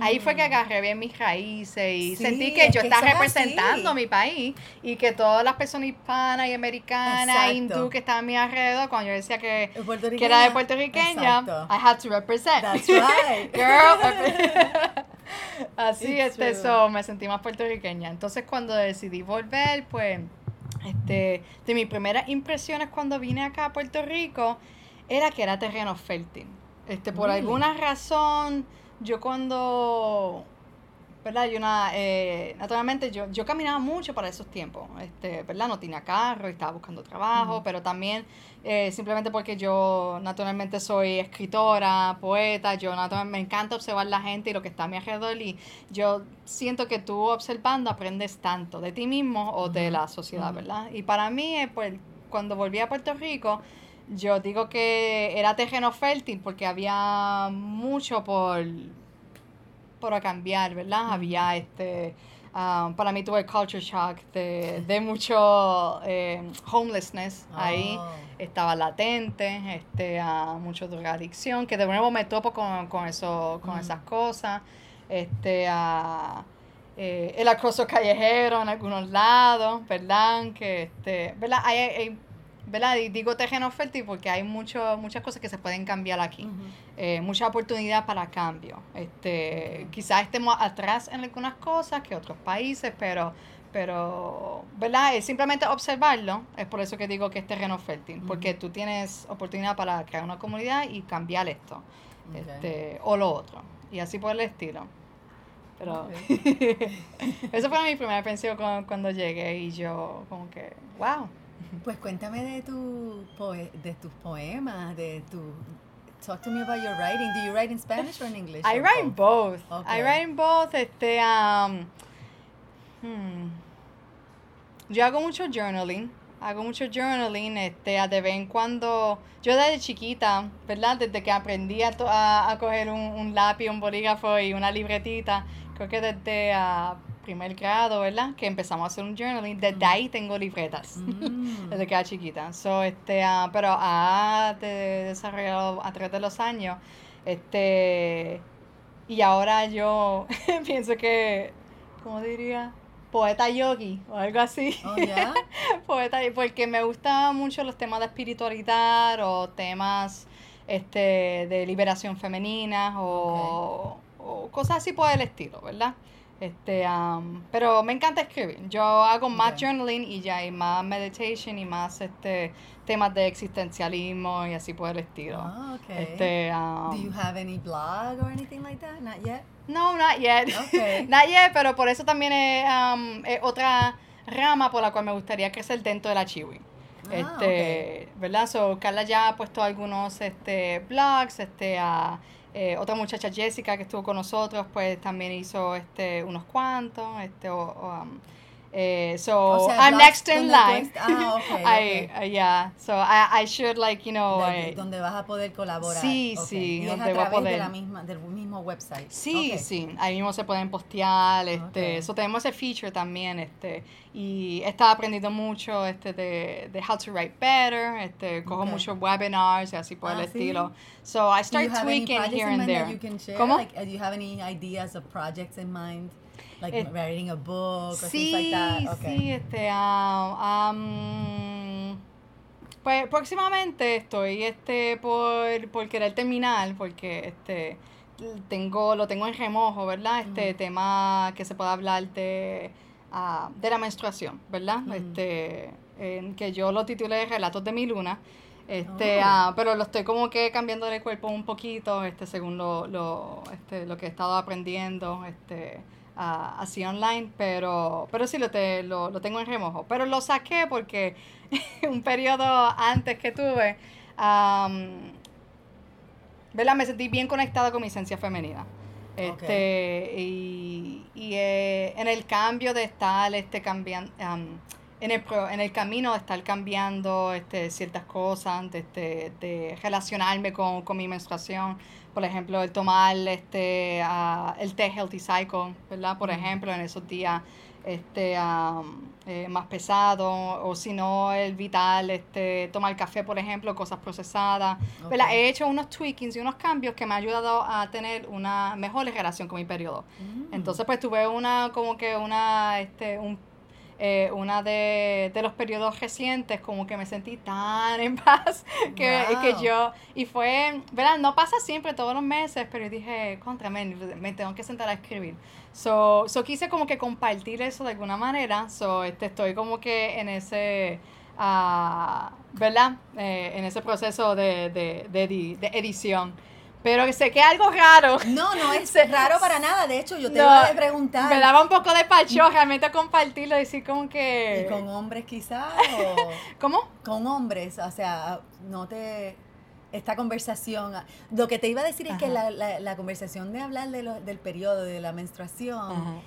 Ahí fue que agarré bien mis raíces y Mm. Sí, sentí que yo estaba es así. representando mi país y que todas las personas hispanas y americanas, hindú que estaban a mi alrededor, cuando yo decía que, que era de puertorriqueña, Exacto. I had to represent. That's right. [LAUGHS] Girl. [LAUGHS] Así, It's este, so, me sentí más puertorriqueña. Entonces, cuando decidí volver, pues, este, de mis primeras impresiones cuando vine acá a Puerto Rico, era que era terreno fértil. Este, por Really? alguna razón, yo cuando, ¿verdad? Yo una, eh, naturalmente yo, yo caminaba mucho para esos tiempos, este, ¿verdad? No tenía carro estaba buscando trabajo, pero también eh, simplemente porque yo naturalmente soy escritora, poeta, yo naturalmente me encanta observar la gente y lo que está a mi alrededor y yo siento que tú observando aprendes tanto de ti mismo o de la sociedad. ¿verdad? Y para mí, eh, pues, cuando volví a Puerto Rico, yo digo que era terreno fértil porque había mucho por, por cambiar, ¿verdad? Había este, um, para mí tuve culture shock de, de mucho eh, homelessness ahí. Oh. estaba latente, este, a mucho drogadicción, que de nuevo me topo con, con, eso, con esas cosas, este, eh, el acoso callejero en algunos lados, ¿verdad? Que, este, ¿verdad? Hay, hay- ¿verdad? Digo terreno fértil porque hay mucho, muchas cosas que se pueden cambiar aquí. Eh, mucha oportunidad para cambio. Este, Quizás estemos atrás en algunas cosas que otros países, pero, pero ¿verdad? Es simplemente observarlo. Es por eso que digo que es terreno fértil, porque tú tienes oportunidad para crear una comunidad y cambiar esto este, o lo otro. Y así por el estilo. Pero [LAUGHS] eso fue mi primera impresión cu- cuando llegué y yo como que, wow. Pues cuéntame de, tu poe- de tus poemas, de tu... Talk to me about your writing. Do you write in Spanish or in English? I write both? both. Okay. I write in both. Este, um, hmm. Yo hago mucho journaling. Hago mucho journaling. Este, a de vez en cuando. Yo desde chiquita, ¿verdad? Desde que aprendí a, to- a, a coger un, un lápiz, un bolígrafo y una libretita. Creo que desde ah, primer grado, ¿verdad? Que empezamos a hacer un journaling. Desde ahí tengo libretas. Mm. [LAUGHS] desde que era chiquita. So, este, ah, pero ha de- desarrollado a través de los años. Este, y ahora yo [LAUGHS] pienso que, ¿cómo diría? Poeta yogi o algo así. Oh, yeah? [LAUGHS] Poeta, porque me gustan mucho los temas de espiritualidad o temas este, de liberación femenina o, o cosas así por el estilo, ¿verdad? Este, am, pero me encanta escribir. Yo hago más journaling y ya hay más meditation y más este, temas de existencialismo y así por el estilo. Oh, okay. Este, am, Do you have any blog or anything like that? Not yet? no, not yet. Okay. [LAUGHS] not yet, pero por eso también es, um, es otra rama por la cual me gustaría crecer dentro de la Chiwi. Ah, este, ¿verdad? So, Carla ya ha puesto algunos este, blogs, este, a, eh, otra muchacha Jessica que estuvo con nosotros, pues también hizo este, unos cuantos, este, o, um, eh, so O sea, I'm next in donde line. ah, [LAUGHS] okay, I, okay. uh, yeah, so I, I should like, you know, Like, I- donde vas a poder colaborar. Sí, Ok. sí, Y es a donde voy a través de poder. la misma, del mismo website. Sí, sí, ahí mismo se pueden postear, este, eso tenemos ese feature también, este, y he estado aprendiendo mucho, este, de, de how to write better, este, cojo muchos webinars y así por Ah, el ¿sí? estilo, so I start tweaking here and there. share? ¿Cómo? Like, uh, do you have any ideas of projects in mind? Like writing a book or Sí, things like that? Okay. sí, este, ah, am, pues próximamente estoy, este, por, por querer terminar, porque, este, tengo, lo tengo en remojo, ¿verdad? Este tema que se puede hablar de, ah, de la menstruación, ¿verdad? Este, en que yo lo titulé Relatos de mi luna. Este, Oh. ah, pero lo estoy como que cambiando de cuerpo un poquito, este, según lo, lo, este, lo que he estado aprendiendo, este, ah, así online, pero, pero sí lo, te, lo, lo tengo en remojo. Pero lo saqué porque [LAUGHS] un periodo antes que tuve, am, ¿verdad? Me sentí bien conectada con mi esencia femenina. Este, y, y, eh, en el cambio de estar este, cambiando, en, el, pro- en el camino de estar cambiando este, ciertas cosas, de, este, de relacionarme con, con mi menstruación, por ejemplo, el tomar este, ah, el té Healthy Cycle, ¿verdad? Por ejemplo, en esos días este, am, eh, más pesado, o si no, el vital, este, tomar café, por ejemplo, cosas procesadas. ¿verdad? Ok. He hecho unos tweakings y unos cambios que me han ayudado a tener una mejor relación con mi periodo. Mm. Entonces, pues tuve una, como que una, este, un, eh, una de, de los periodos recientes, como que me sentí tan en [LAUGHS] paz que, Wow. que yo, y fue, ¿verdad? No pasa siempre todos los meses, pero yo dije, contra, men, me tengo que sentar a escribir. So, so quise como que compartir eso de alguna manera, so este, estoy como que en ese, ah, ¿verdad? Eh, en ese proceso de, de, de, de edición. Pero sé que algo raro. No, no es raro para nada. De hecho, yo te No, iba a preguntar. Me daba un poco de pacho realmente compartirlo y decir como ¿Y que... con hombres quizás? o [LAUGHS] ¿Cómo? con hombres, o sea, no te... Esta conversación, lo que te iba a decir es que Ajá. la, la, la conversación de hablar de lo- del periodo, de la menstruación,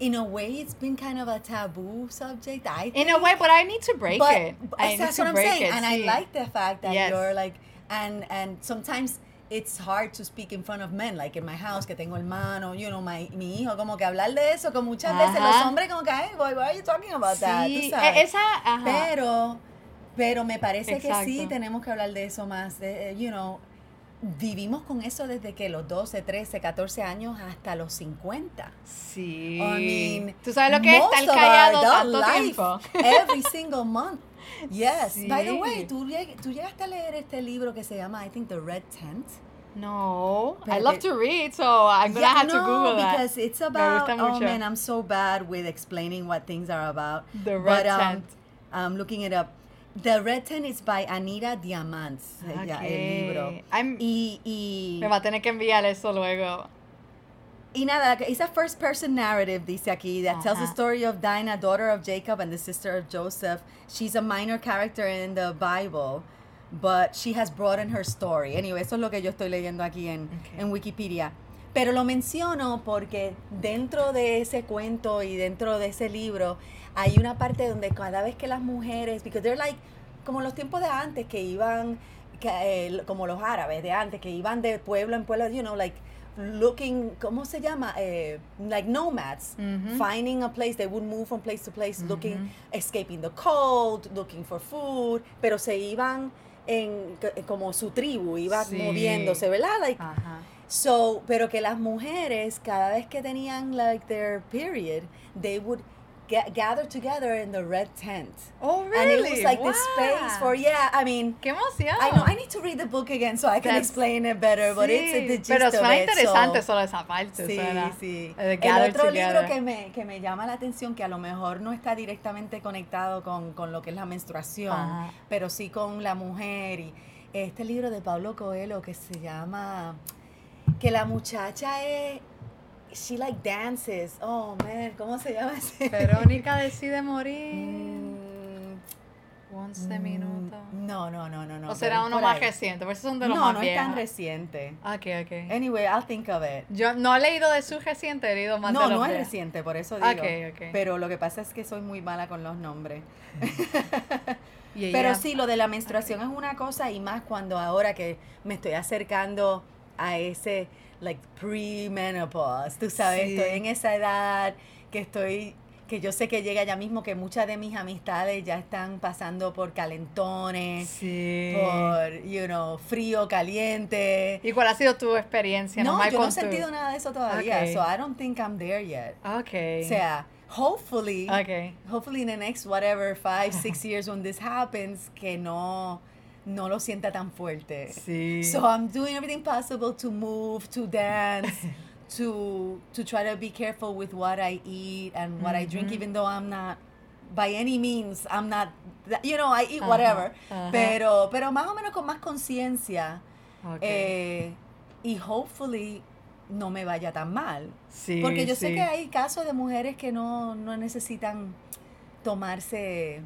in a way it's been kind of a taboo subject, I In a way, but I need to break but, it. I need that's to what I'm saying, it. and I like the fact that Yes. you're like, and and sometimes it's hard to speak in front of men, like in my house que tengo hermano, you know, my, mi hijo, como que hablar de eso, que muchas veces los Ajá. hombres como que, ay, boy, why are you talking about that? Tú Sí, sabes. e- esa, ajá. Pero, Pero me parece que sí Exacto. tenemos que hablar de eso más. de, you know, vivimos con eso desde que los 12, 13, 14 años hasta los 50. Sí. I mean, ¿Tú sabes lo que es estar callado tanto life, tiempo? [LAUGHS] Every single month. Yes. By the way, ¿tú, tú llegaste a leer este libro que se llama, I think, The Red Tent. No, I Espérate. love to read, so I'm gonna Yeah, have to Google that. because it's about. Oh man, I'm so bad with explaining what things are about. The Red but, um, Tent. I'm looking it up. The Red Tent is by Anita Diamants. ella, el libro. Okay. I'm- Y, y, Me va a tener que enviar eso luego. Y nada, it's a first person narrative, dice aquí, that tells the story of Dinah, daughter of Jacob and the sister of Joseph. She's a minor character in the Bible, but she has broadened her story. Anyway, eso es lo que yo estoy leyendo aquí en, Okay. en Wikipedia. Pero lo menciono porque dentro de ese cuento y dentro de ese libro hay una parte donde cada vez que las mujeres, because they're like, como los tiempos de antes que iban, que, eh, como los árabes de antes, que iban de pueblo en pueblo, you know, like looking, ¿cómo se llama? Eh, like nomads, finding a place, they would move from place to place, looking, escaping the cold, looking for food, pero se iban en como su tribu, iba Sí. moviéndose, ¿verdad? Like, Ajá. So, pero que las mujeres, cada vez que tenían like their period, they would ga- gather together in the red tent. Oh, And it was really? like this space for, yeah, I mean, ¡Qué emoción! I know, I need to read the book again so I can That's- explain it better, but it's Sí, the gist Pero of suena it, so- interesante solo esa parte. Sí, suena, sí. El otro together. libro que me, que me llama la atención, que a lo mejor no está directamente conectado con, con lo que es la menstruación, Ajá. pero sí con la mujer. Y este libro de Pablo Coelho que se llama, que la muchacha es, she like dances. Oh, man, ¿cómo se llama ese? Verónica [LAUGHS] decide morir. Mm, 11 minutos. No, no, no, no, no. o será uno más ahí. reciente, por eso son de los No, más no es tan reciente. Ok, ok. Anyway, I'll think of it. Yo no he leído de su reciente, he leído más No, de los no es viejos. reciente, por eso digo. Ok, ok. Pero lo que pasa es que soy muy mala con los nombres. [LAUGHS] Pero sí, lo de la menstruación es una cosa y más cuando ahora que me estoy acercando a ese, like, pre-menopause, tú sabes, Sí. estoy en esa edad que estoy, que yo sé que llega ya mismo, que muchas de mis amistades ya están pasando por calentones, Sí. por, you know, frío, caliente. ¿Y cuál ha sido tu experiencia? No, yo no he tu- sentido nada de eso todavía, Ok. so I don't think I'm there yet. Ok. O sea, hopefully, Ok. hopefully in the next whatever five, six years when this happens, que no, no lo sienta tan fuerte. Sí. So I'm doing everything possible to move, to dance, [LAUGHS] to to try to be careful with what I eat and what I drink, even though I'm not by any means I'm not, you know, I eat whatever, pero pero más o menos con más conciencia Ok. eh, y hopefully no me vaya tan mal. sí, Porque yo sé que hay casos de mujeres que no, no necesitan tomarse,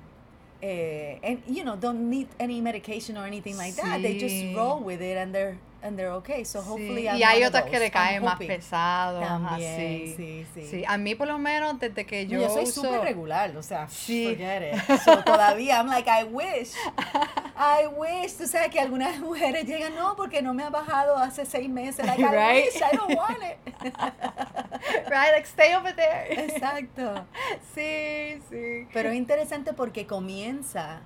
eh, and, you know, don't need any medication or anything like that. They just roll with it and they're and they're okay. So Sí, hopefully I'm y hay otras que le caen más pesado. También, así. sí, sí. Sí, a mí por lo menos desde que Yo, yo, soy súper regular, o sea, Sí. forget it. [LAUGHS] So, todavía, I'm like, I wish, I wish. Tú sabes que algunas mujeres llegan, no, porque no me ha bajado hace seis meses. Like, I Right. wish, I don't want it. [LAUGHS] right, like stay over there. Exacto. [LAUGHS] sí, sí. Pero es interesante porque comienza,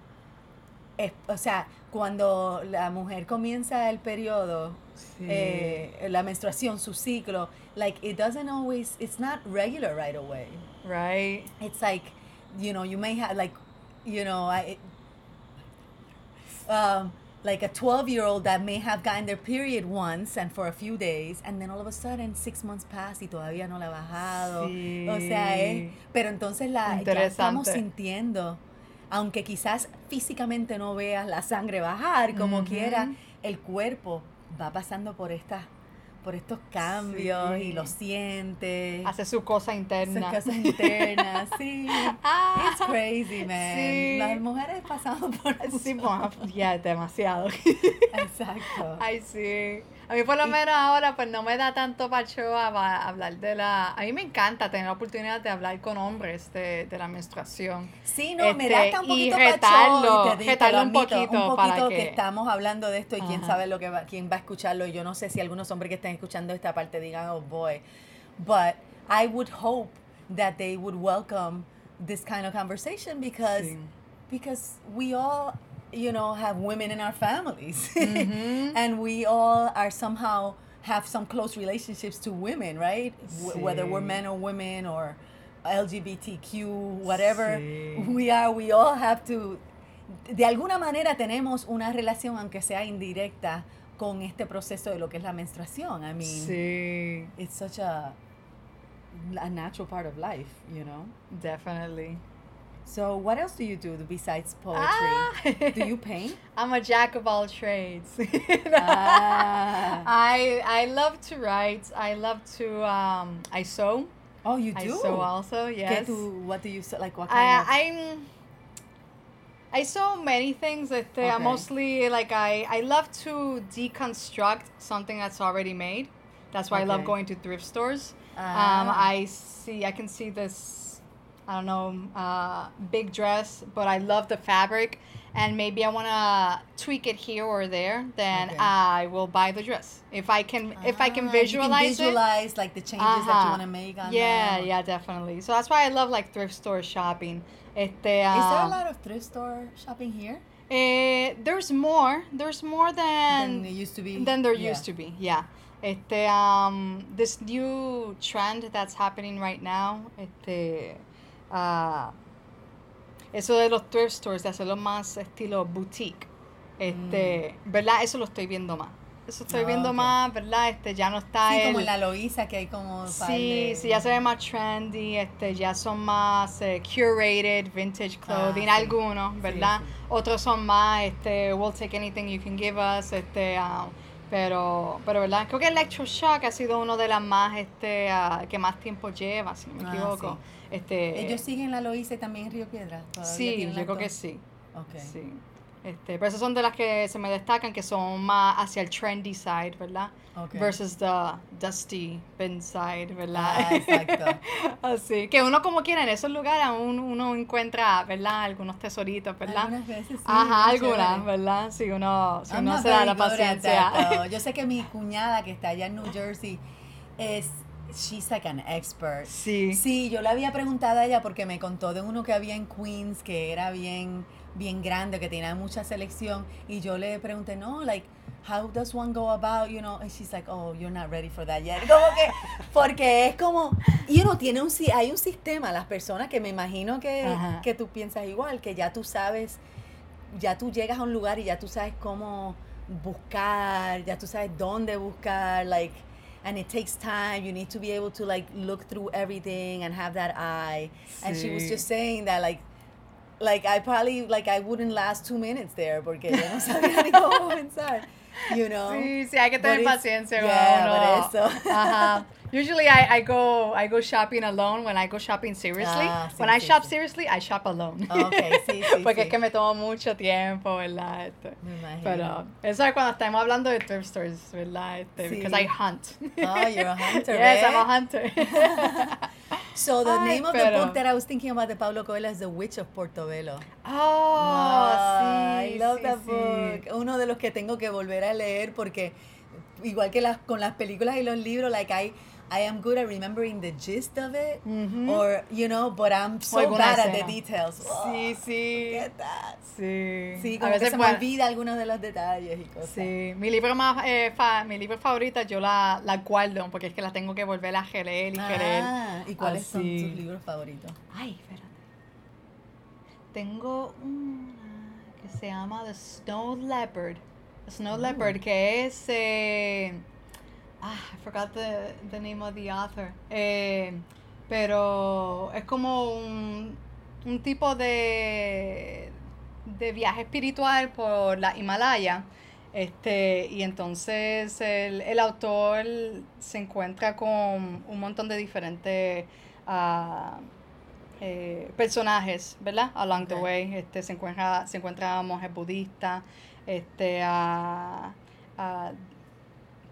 es- o sea, cuando la mujer comienza el periodo, Sí. eh, la menstruación, su ciclo, like it doesn't always, it's not regular right away. right. It's like, you know, you may have like, you know, I, um, like a 12 year old that may have gotten their period once and for a few days, and then all of a sudden six months pass y todavía no la ha bajado. O sea, es, Sí. pero entonces la, ya estamos sintiendo, aunque quizás físicamente no veas la sangre bajar como quiera, el cuerpo va pasando por estas por estos cambios y lo siente. Hace su cosa interna. cosas internas, [LAUGHS] sí. Ah, It's crazy, man. Sí. Las mujeres pasamos por eso. Sí, bueno, ya, demasiado. Exacto. Ay, sí. A mí por lo menos ahora pues no me da tanto pacho a, a hablar de la... A mí me encanta tener la oportunidad de hablar con hombres de, de la menstruación. Sí, no, me da Este, hasta un y poquito retarlo, pacho, y te retarlo te un poquito un para poquito que- que estamos hablando de esto y quién Ajá. sabe lo que va, quién va a escucharlo. Yo no sé si algunos hombres que estén escuchando esta parte digan, oh boy. But I would hope that they would welcome this kind of conversation because Sí. because we all you know, have women in our families. [LAUGHS] Mm-hmm. and we all are somehow have some close relationships to women, right? W- whether we're men or women or LGBTQ, whatever Sí. we are, we all have to, de alguna manera tenemos una relación, aunque sea indirecta, con este proceso de lo que es la menstruación. I mean, Sí, it's such a, a natural part of life, you know? definitely. So, what else do you do besides poetry? Ah. do you [LAUGHS] paint? I'm a jack of all trades. [LAUGHS] Ah. I I love to write. I love to um I sew. Oh, you do. I sew also, ¿Qué yes. tú- what do you sew? Like, what kind of? I I'm I sew many things. Este, Okay. I mostly like I I love to deconstruct something that's already made. That's why I love going to thrift stores. Um, Ah. I see I can see this I don't know uh, big dress, but I love the fabric, and maybe I want to tweak it here or there. Then Okay. I will buy the dress if I can if I can Ah, visualize you can visualize like the changes that you Uh-huh. want to make on Yeah, them. yeah, definitely. So that's why I love like thrift store shopping. Este, Is there a um, lot of thrift store shopping here eh, there's more. There's more than than it used to be? than there Yeah. used to be. Yeah. Este, um, this new trend that's happening right now, este, ah, eso de los thrift stores, de hacerlo más estilo boutique, este, ¿verdad? Eso lo estoy viendo más. Eso estoy Mm. Ah, viendo más, ¿verdad? Este, ya no está Sí, como el- en la Loíza que hay como. Sí, de- sí, ya se ve más trendy, este, ya son más eh, curated, vintage clothing, Ah, sí. algunos, Sí, ¿verdad? sí. Otros son más, este, we'll take anything you can give us, este, ah, pero, pero, ¿verdad? Creo que Electroshock ha sido uno de las más, este, ah, que más tiempo lleva, si no me Ah, equivoco. Este, Ellos siguen la Loíza también en Río Piedra. ¿Todavía sí, yo creo que sí, Ok. sí. Este, pero esas son de las que se me destacan, que son más hacia el trendy side, ¿verdad? Versus the dusty bin side, ¿verdad? Ah, exacto. [LAUGHS] Así, que uno como quiera en esos lugares aún uno encuentra, ¿verdad? Algunos tesoritos, ¿verdad? Algunas veces sí. Ajá, algunas. ¿verdad? Si uno, si I'm uno se da la paciencia. [LAUGHS] Yo sé que mi cuñada que está allá en New Jersey es, she's like an expert. Sí. Sí, yo le había preguntado a ella porque me contó de uno que había en Queens que era bien, bien grande, que tenía mucha selección. Y yo le pregunté, no, like, how does one go about, you know? And she's like, oh, you're not ready for that yet. [LAUGHS] Como que, porque es como, y uno tiene un, hay un sistema, las personas que me imagino que, Ajá. que tú piensas igual, que ya tú sabes, ya tú llegas a un lugar y ya tú sabes cómo buscar, ya tú sabes dónde buscar, like, and it takes time. You need to be able to like look through everything and have that eye. And she was just saying that like, like I probably like I wouldn't last two minutes there porque yo no sabía ni cómo [LAUGHS] comenzar, you know. Sí, sí, hay que tener But paciencia yeah, uno. por eso. Ajá. Usually I, I go I go shopping alone when I go shopping seriously. Ah, sí, when I sí, shop sí. seriously, I shop alone. Ah, ok, [LAUGHS] sí, sí, Porque es que me tomo mucho tiempo, ¿verdad? Este, Me imagino. Pero eso es cuando estamos hablando de thrift stores, ¿verdad? Este. Because I hunt. Oh, you're a hunter, [LAUGHS] yes, I'm ¿ves? a hunter. [LAUGHS] So the Ay, name of the pero- book that I was thinking about de Pablo Coelho is The Witch of Portobello. Oh, Ah, sí. I love that book. Uno de los que tengo que volver a leer porque igual que las con las películas y los libros, like I I am good at remembering the gist of it, Ujú. or you know, but I'm so bad at the escena. details. Sí, sí. Get that. Sí. Sí, A como que veces se me bueno, olvida algunos de los detalles y cosas. Sí, mi libro más eh, fa- mi libro favorita yo la, la guardo porque es que la tengo que volver a releer y releer. Ah, ¿y cuáles son Así. tus libros favoritos? Ay, espérate. Tengo una que se llama The Snow Leopard. The Snow Oh. Leopard, que es. Eh, ah, I forgot the, the name of the author. Eh, pero es como un, un tipo de, de viaje espiritual por la Himalaya. Este, y entonces el, el autor se encuentra con un montón de diferentes ah, eh, personajes, ¿verdad? Along the Ok. way. Este, se encuentra, se encuentra monjes budistas, este, a, a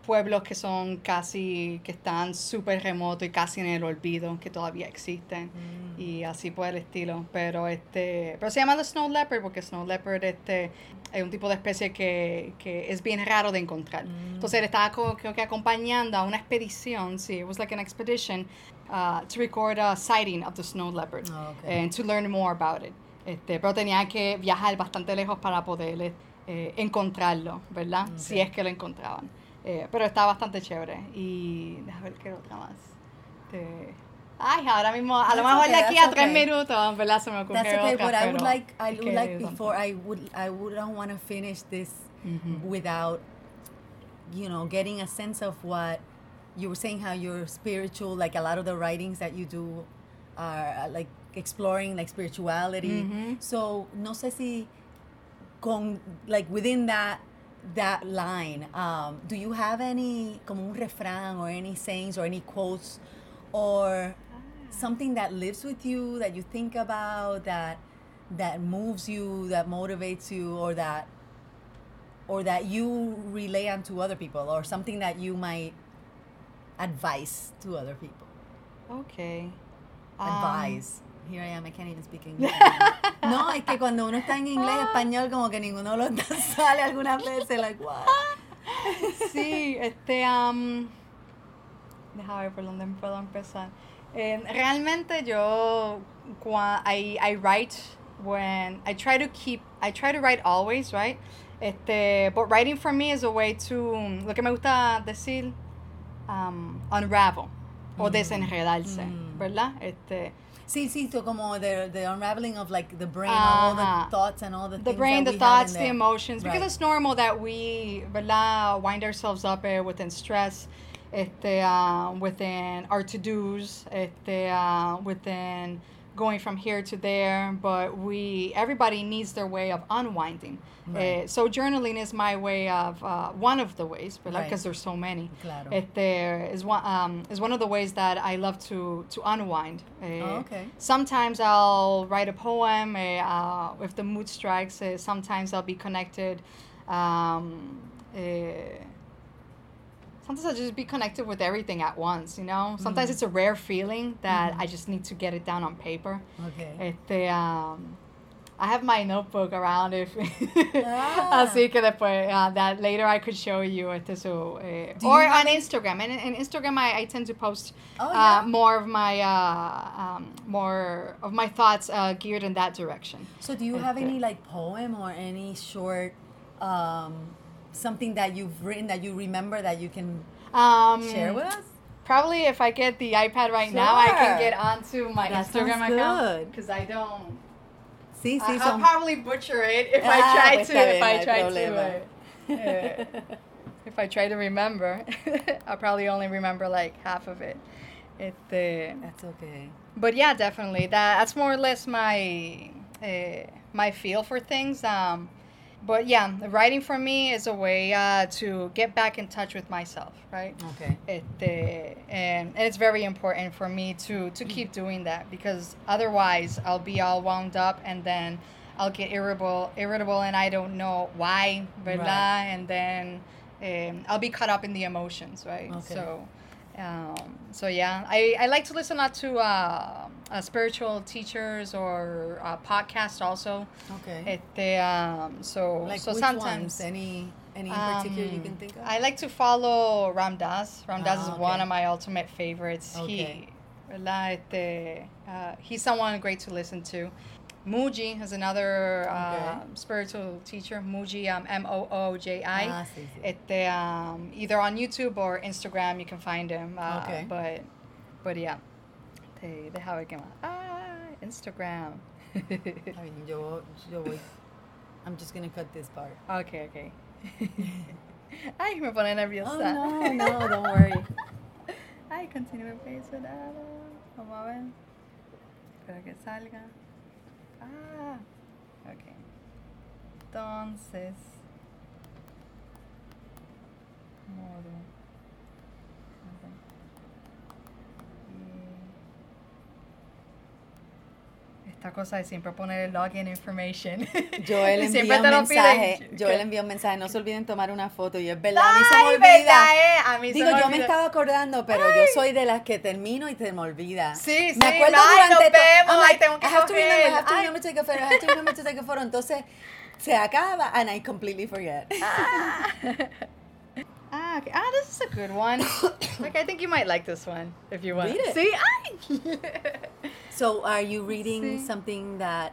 pueblos que son casi, que están súper remotos y casi en el olvido, que todavía existen Mm. y así por el estilo. Pero este, pero se llama the snow leopard porque snow leopard este es un tipo de especie que, que es bien raro de encontrar. Mm. Entonces él estaba co- creo que acompañando a una expedición, sí, it was like an expedition uh, to record a sighting of the snow leopard Ah, okay. and to learn more about it. Este, pero tenía que viajar bastante lejos para poder eh, encontrarlo, ¿verdad? Si es que lo encontraban. Eh, pero está bastante chévere. Y déjame ver qué otra más. Este, ay, ahora mismo, a lo mejor okay, de aquí a tres okay. minutos, ¿verdad? Se me ocurre That's okay, otra, but I would like I would like before I would I wouldn't want to finish this Ujú. without you know getting a sense of what you were saying how you're spiritual like a lot of the writings that you do are uh, like exploring like spirituality Mhm. so no sé si con like within that that line um, do you have any como un refrán or any sayings or any quotes or something that lives with you that you think about that that moves you that motivates you or that or that you relay onto other people or something that you might advise to other people? Ok. Um, advise here I am I can't even speak [LAUGHS] English no es que cuando uno está en inglés español como que ninguno dos [LAUGHS] sale algunas veces like what [LAUGHS] Sí, este, am, déjame ver por dónde puedo empezar. Eh, realmente yo, cua- I, I write when, I try to keep, I try to write always, right? Este, but writing for me is a way to, lo que me gusta decir, um, unravel o desenredarse, Mm. ¿verdad? Este, Sí, sí, so como the, the unraveling of like the brain, all the thoughts and all the, the things brain, that the thoughts, the emotions, because Right. it's normal that we, ¿verdad? Wind ourselves up eh, within stress, este, uh, within our to-dos, este, uh, within going from here to there, but we, everybody needs their way of unwinding. Right. Eh, so journaling is my way of, uh, one of the ways, ¿verdad? Right. Because there's so many. Claro. Este, is one, um, is one of the ways that I love to, to unwind. Eh, Oh, okay. Sometimes I'll write a poem eh, uh, if the mood strikes. sometimes I'll be connected. Um, sometimes I'll just be connected with everything at once, you know? Sometimes Mm. it's a rare feeling that Mm-hmm. I just need to get it down on paper. Okay. Este, um, I have my notebook around if [LAUGHS] Ah. así que después uh, that later I could show you este so eh, or on Instagram and in Instagram I, I tend to post Oh, uh, yeah? more of my uh, um, more of my thoughts uh, geared in that direction. So do you have any like poem or any short um, something that you've written that you remember that you can Um, share with us? Probably if I get the iPad right now, I can get onto my That Instagram account because I don't. Sí, sí, I, son- I'll probably butcher it if Ah, I try to. bien, if I try problema. to. uh, if I try to remember, [LAUGHS] I'll probably only remember like half of it. Este, That's okay. but yeah, definitely that that's more or less my uh, my feel for things. Um, but yeah, the writing for me is a way uh, to get back in touch with myself, right? Okay. Este, and, and it's very important for me to to keep doing that because otherwise I'll be all wound up and then I'll get irritable irritable and I don't know why, ¿verdad? Right. And then um, I'll be caught up in the emotions, right? Okay. So. Um, so yeah, I, I like to listen a lot to uh, uh, spiritual teachers or uh, podcasts also. Okay. Este, um, so like so sometimes ones? Any any in particular you um, can think of? I like to follow Ram Dass. Ram Dass Ah, is one of my ultimate favorites. Okay. He, ¿verdad? Este, uh, he's someone great to listen to. Muji is another uh, Okay. spiritual teacher. Muji, um, M O O J I. Ah, sí, sí. Este, um, either on YouTube or Instagram, you can find him. Uh, Okay. But, but yeah. Te, deja ver qué más. Ah, Instagram. [LAUGHS] Yo, yo voy. I'm just gonna cut this part. okay, okay. [LAUGHS] Ay, me pone nerviosa. Oh no, no, don't [LAUGHS] worry. Ay, continúe presionado. Vamos a ver. Espero que salga. Ah, ok. Entonces. Modo. Ok. Y Esta cosa de siempre poner el login information. [LAUGHS] Joel Y envía siempre un te lo mensaje. Joel ¿Qué? envía un mensaje. No se olviden tomar una foto. Y es verdad, a mí se me olvida. verdad, eh, A mí se Digo, yo me estaba acordando, pero yo soy de las que termino y se me olvida. Sí, sí, Me acuerdo ay, nos durante like, tengo que I have to remember, I have to remember to take a photo, I have to remember to take a photo. Entonces, se acaba and I completely forget. [LAUGHS] ah, ah, okay. ah, this is a good one. [COUGHS] like, I think you might like this one if you want. Read it. See. [LAUGHS] So, are you reading Sí. something that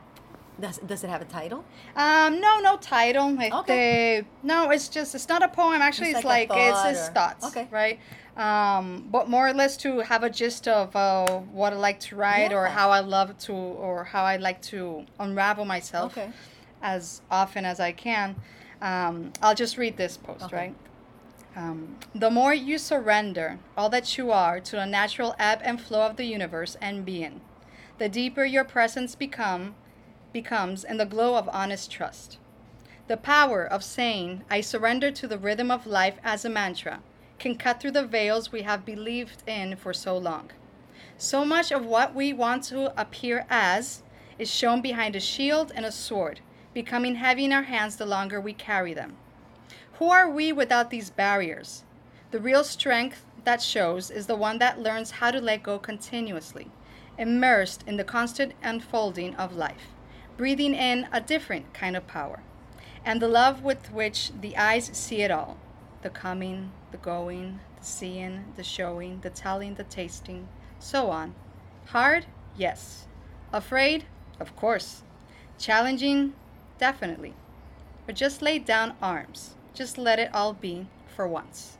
Does, does it have a title? Um, no, no title. Okay. Este, no, it's just it's not a poem. Actually, It's it's, like like, it's his or- thoughts, okay. right? Um, but more or less to have a gist of uh, what I like to write or how I love to or how I like to unravel myself Okay. as often as I can. Um, I'll just read this post, Okay. right? Um, the more you surrender all that you are to the natural ebb and flow of the universe and being, the deeper your presence become becomes in the glow of honest trust. The power of saying, I surrender to the rhythm of life as a mantra, can cut through the veils we have believed in for so long. So much of what we want to appear as is shown behind a shield and a sword, becoming heavy in our hands the longer we carry them. Who are we without these barriers? The real strength that shows is the one that learns how to let go continuously, immersed in the constant unfolding of life, breathing in a different kind of power, and the love with which the eyes see it all the coming, the going, the seeing, the showing, the telling, the tasting, so on. Hard? Yes. Afraid? Of course. Challenging? Definitely. But just lay down arms. Just let it all be for once.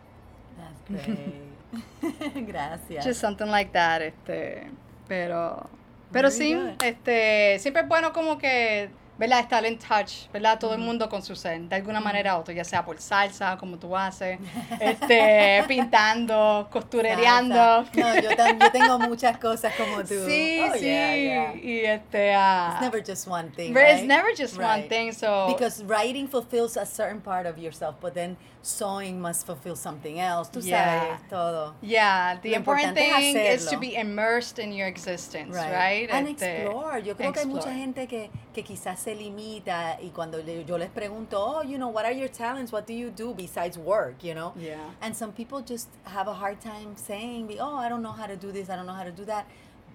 That's great. [LAUGHS] Gracias. Just something like that, este, pero, pero Very sí, good. este, siempre es bueno como que, ¿verdad? Estar en touch, ¿verdad? Todo el mundo con su ser, de alguna manera u otra, ya sea por salsa, como tú haces, [LAUGHS] este, pintando, costurereando. No, yo, tam- yo tengo muchas cosas como tú. Sí, Oh, sí, yeah, yeah. y este, ah, It's never just one thing. right? it's never just one Right. thing, so. Because writing fulfills a certain part of yourself, but then sewing must fulfill something else. Tú Yeah. sabes todo. Yeah, the Lo important thing is to be immersed in your existence, right? And Este, explore. Yo creo que hay mucha explore. gente que, que quizás se limita y cuando le- yo les pregunto, oh, you know, what are your talents? What do you do besides work, you know? Yeah. And some people just have a hard time saying, oh, I don't know how to do this, I don't know how to do that.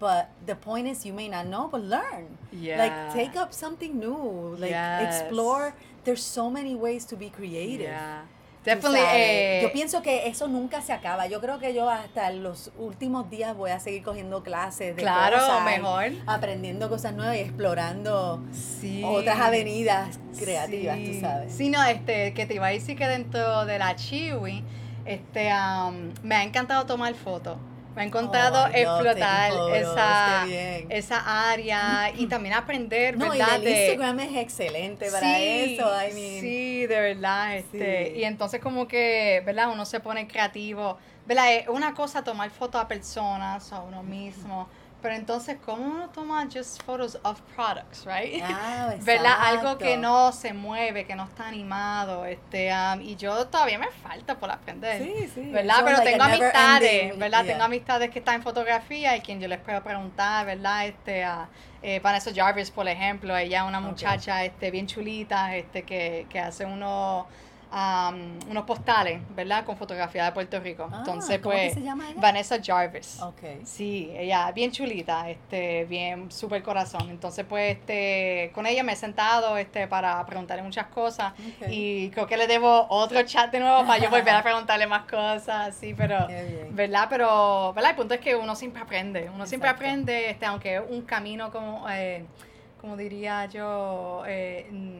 But the point is, you may not know, but learn. Yeah. Like, take up something new. Like, Yes. explore. There's so many ways to be creative. Yeah. Definitely. eh, yo pienso que eso nunca se acaba. Yo creo que yo hasta los últimos días voy a seguir cogiendo clases de Claro, cosas, mejor. aprendiendo cosas nuevas y explorando sí. otras avenidas creativas, Sí. tú sabes. Sí, no, este, que te iba a decir que dentro de la Chiwi, este, am, me ha encantado tomar fotos. Me ha encantado Oh, explotar esa, esa área y [LAUGHS] también aprender, No, y ¿verdad? el de- Instagram es excelente para Sí, eso. I mean, sí, de verdad. Este, Sí. Y entonces como que, ¿verdad? Uno se pone creativo. ¿Verdad? Es una cosa tomar fotos a personas o a uno mismo. Pero entonces, ¿cómo uno toma just photos of products, right? Ah, [LAUGHS] ¿Verdad? Algo que no se mueve, que no está animado. Este, um, y yo todavía me falta por aprender. Sí, sí, ¿Verdad? Pero like tengo amistades, ending, ¿verdad? yeah. Tengo amistades que están en fotografía y quien yo les puedo preguntar, ¿verdad? Este, a eh, Vanessa Jarvis, por ejemplo, ella es una muchacha este, bien chulita, este, que, que hace unos, am, unos postales, ¿verdad? Con fotografía de Puerto Rico. Ah, Entonces, ¿cómo que pues, se llama ella? Vanessa Jarvis. Ok. Sí, ella bien chulita, este, bien súper corazón. Entonces, pues, este, con ella me he sentado, este, para preguntarle muchas cosas y creo que le debo otro chat de nuevo para yo volver a [LAUGHS] preguntarle más cosas, así, pero. ¿verdad? Pero, ¿verdad? El punto es que uno siempre aprende, uno siempre aprende, este, aunque es un camino como, eh, como diría yo, eh, mm,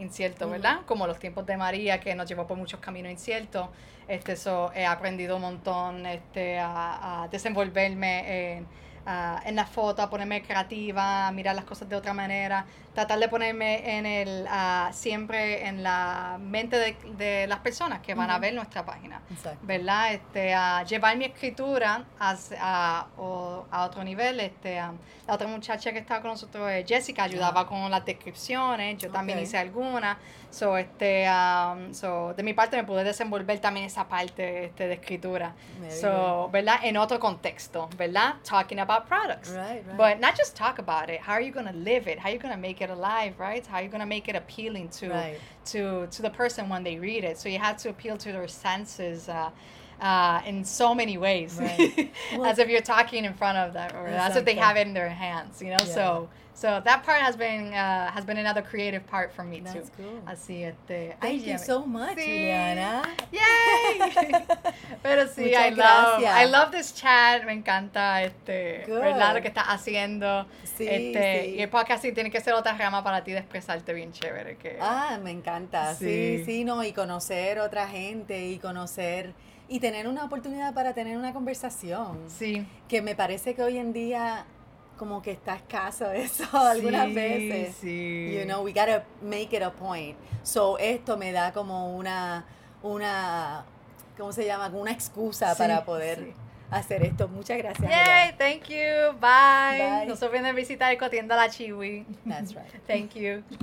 incierto. ¿verdad? Como los tiempos de María, que nos llevó por muchos caminos inciertos. Este, so, he aprendido un montón este, a, a desenvolverme en, a- en la foto, a ponerme creativa, a mirar las cosas de otra manera, tratar de ponerme en el, ah, siempre en la mente de, de las personas que van a Ujú. ver nuestra página. Exacto. ¿verdad? Este, a llevar mi escritura a, a, o- a otro nivel. Este, a- la otra muchacha que estaba con nosotros, eh, Jessica, ayudaba Ajá. con las descripciones, yo también Ok. hice algunas. So, este, um, so, de mi parte me pude desenvolver también esa parte este, de escritura. So, ¿verdad? En otro contexto, ¿verdad? Talking about products. Right, right. But not just talk about it. How are you going to live it? How are you going to make it alive, right? How are you going to make it appealing to Right. to to the person when they read it? So you have to appeal to their senses. Uh, uh, in so many ways, Right. [LAUGHS] as if you're talking in front of them, or as if they have it in their hands, you know. Yeah. So, so that part has been uh, has been another creative part for me too. That's cool. Así, este, Thank ay, you so much, Sí. Juliana. Yay! [LAUGHS] Pero sí, Muchas I love, gracias. I love this chat, me encanta este, Good. ¿verdad? Lo que estás haciendo. Sí, este, sí. Y el podcast sí tiene que ser otra rama para ti de expresarte bien chévere. Que, Ah, me encanta. Sí. Sí. sí, no, y conocer otra gente y conocer y tener una oportunidad para tener una conversación. sí. Que me parece que hoy en día como que está escaso eso [LAUGHS] algunas Sí, veces. Sí. You know, we gotta make it a point. So esto me da como una, una, ¿cómo se llama? Una excusa Sí, para poder sí. hacer esto. Muchas gracias. Yay, thank you. Bye. Bye. No se olviden de visitar Ecotienda La Chiwi. That's right. [LAUGHS] Thank you.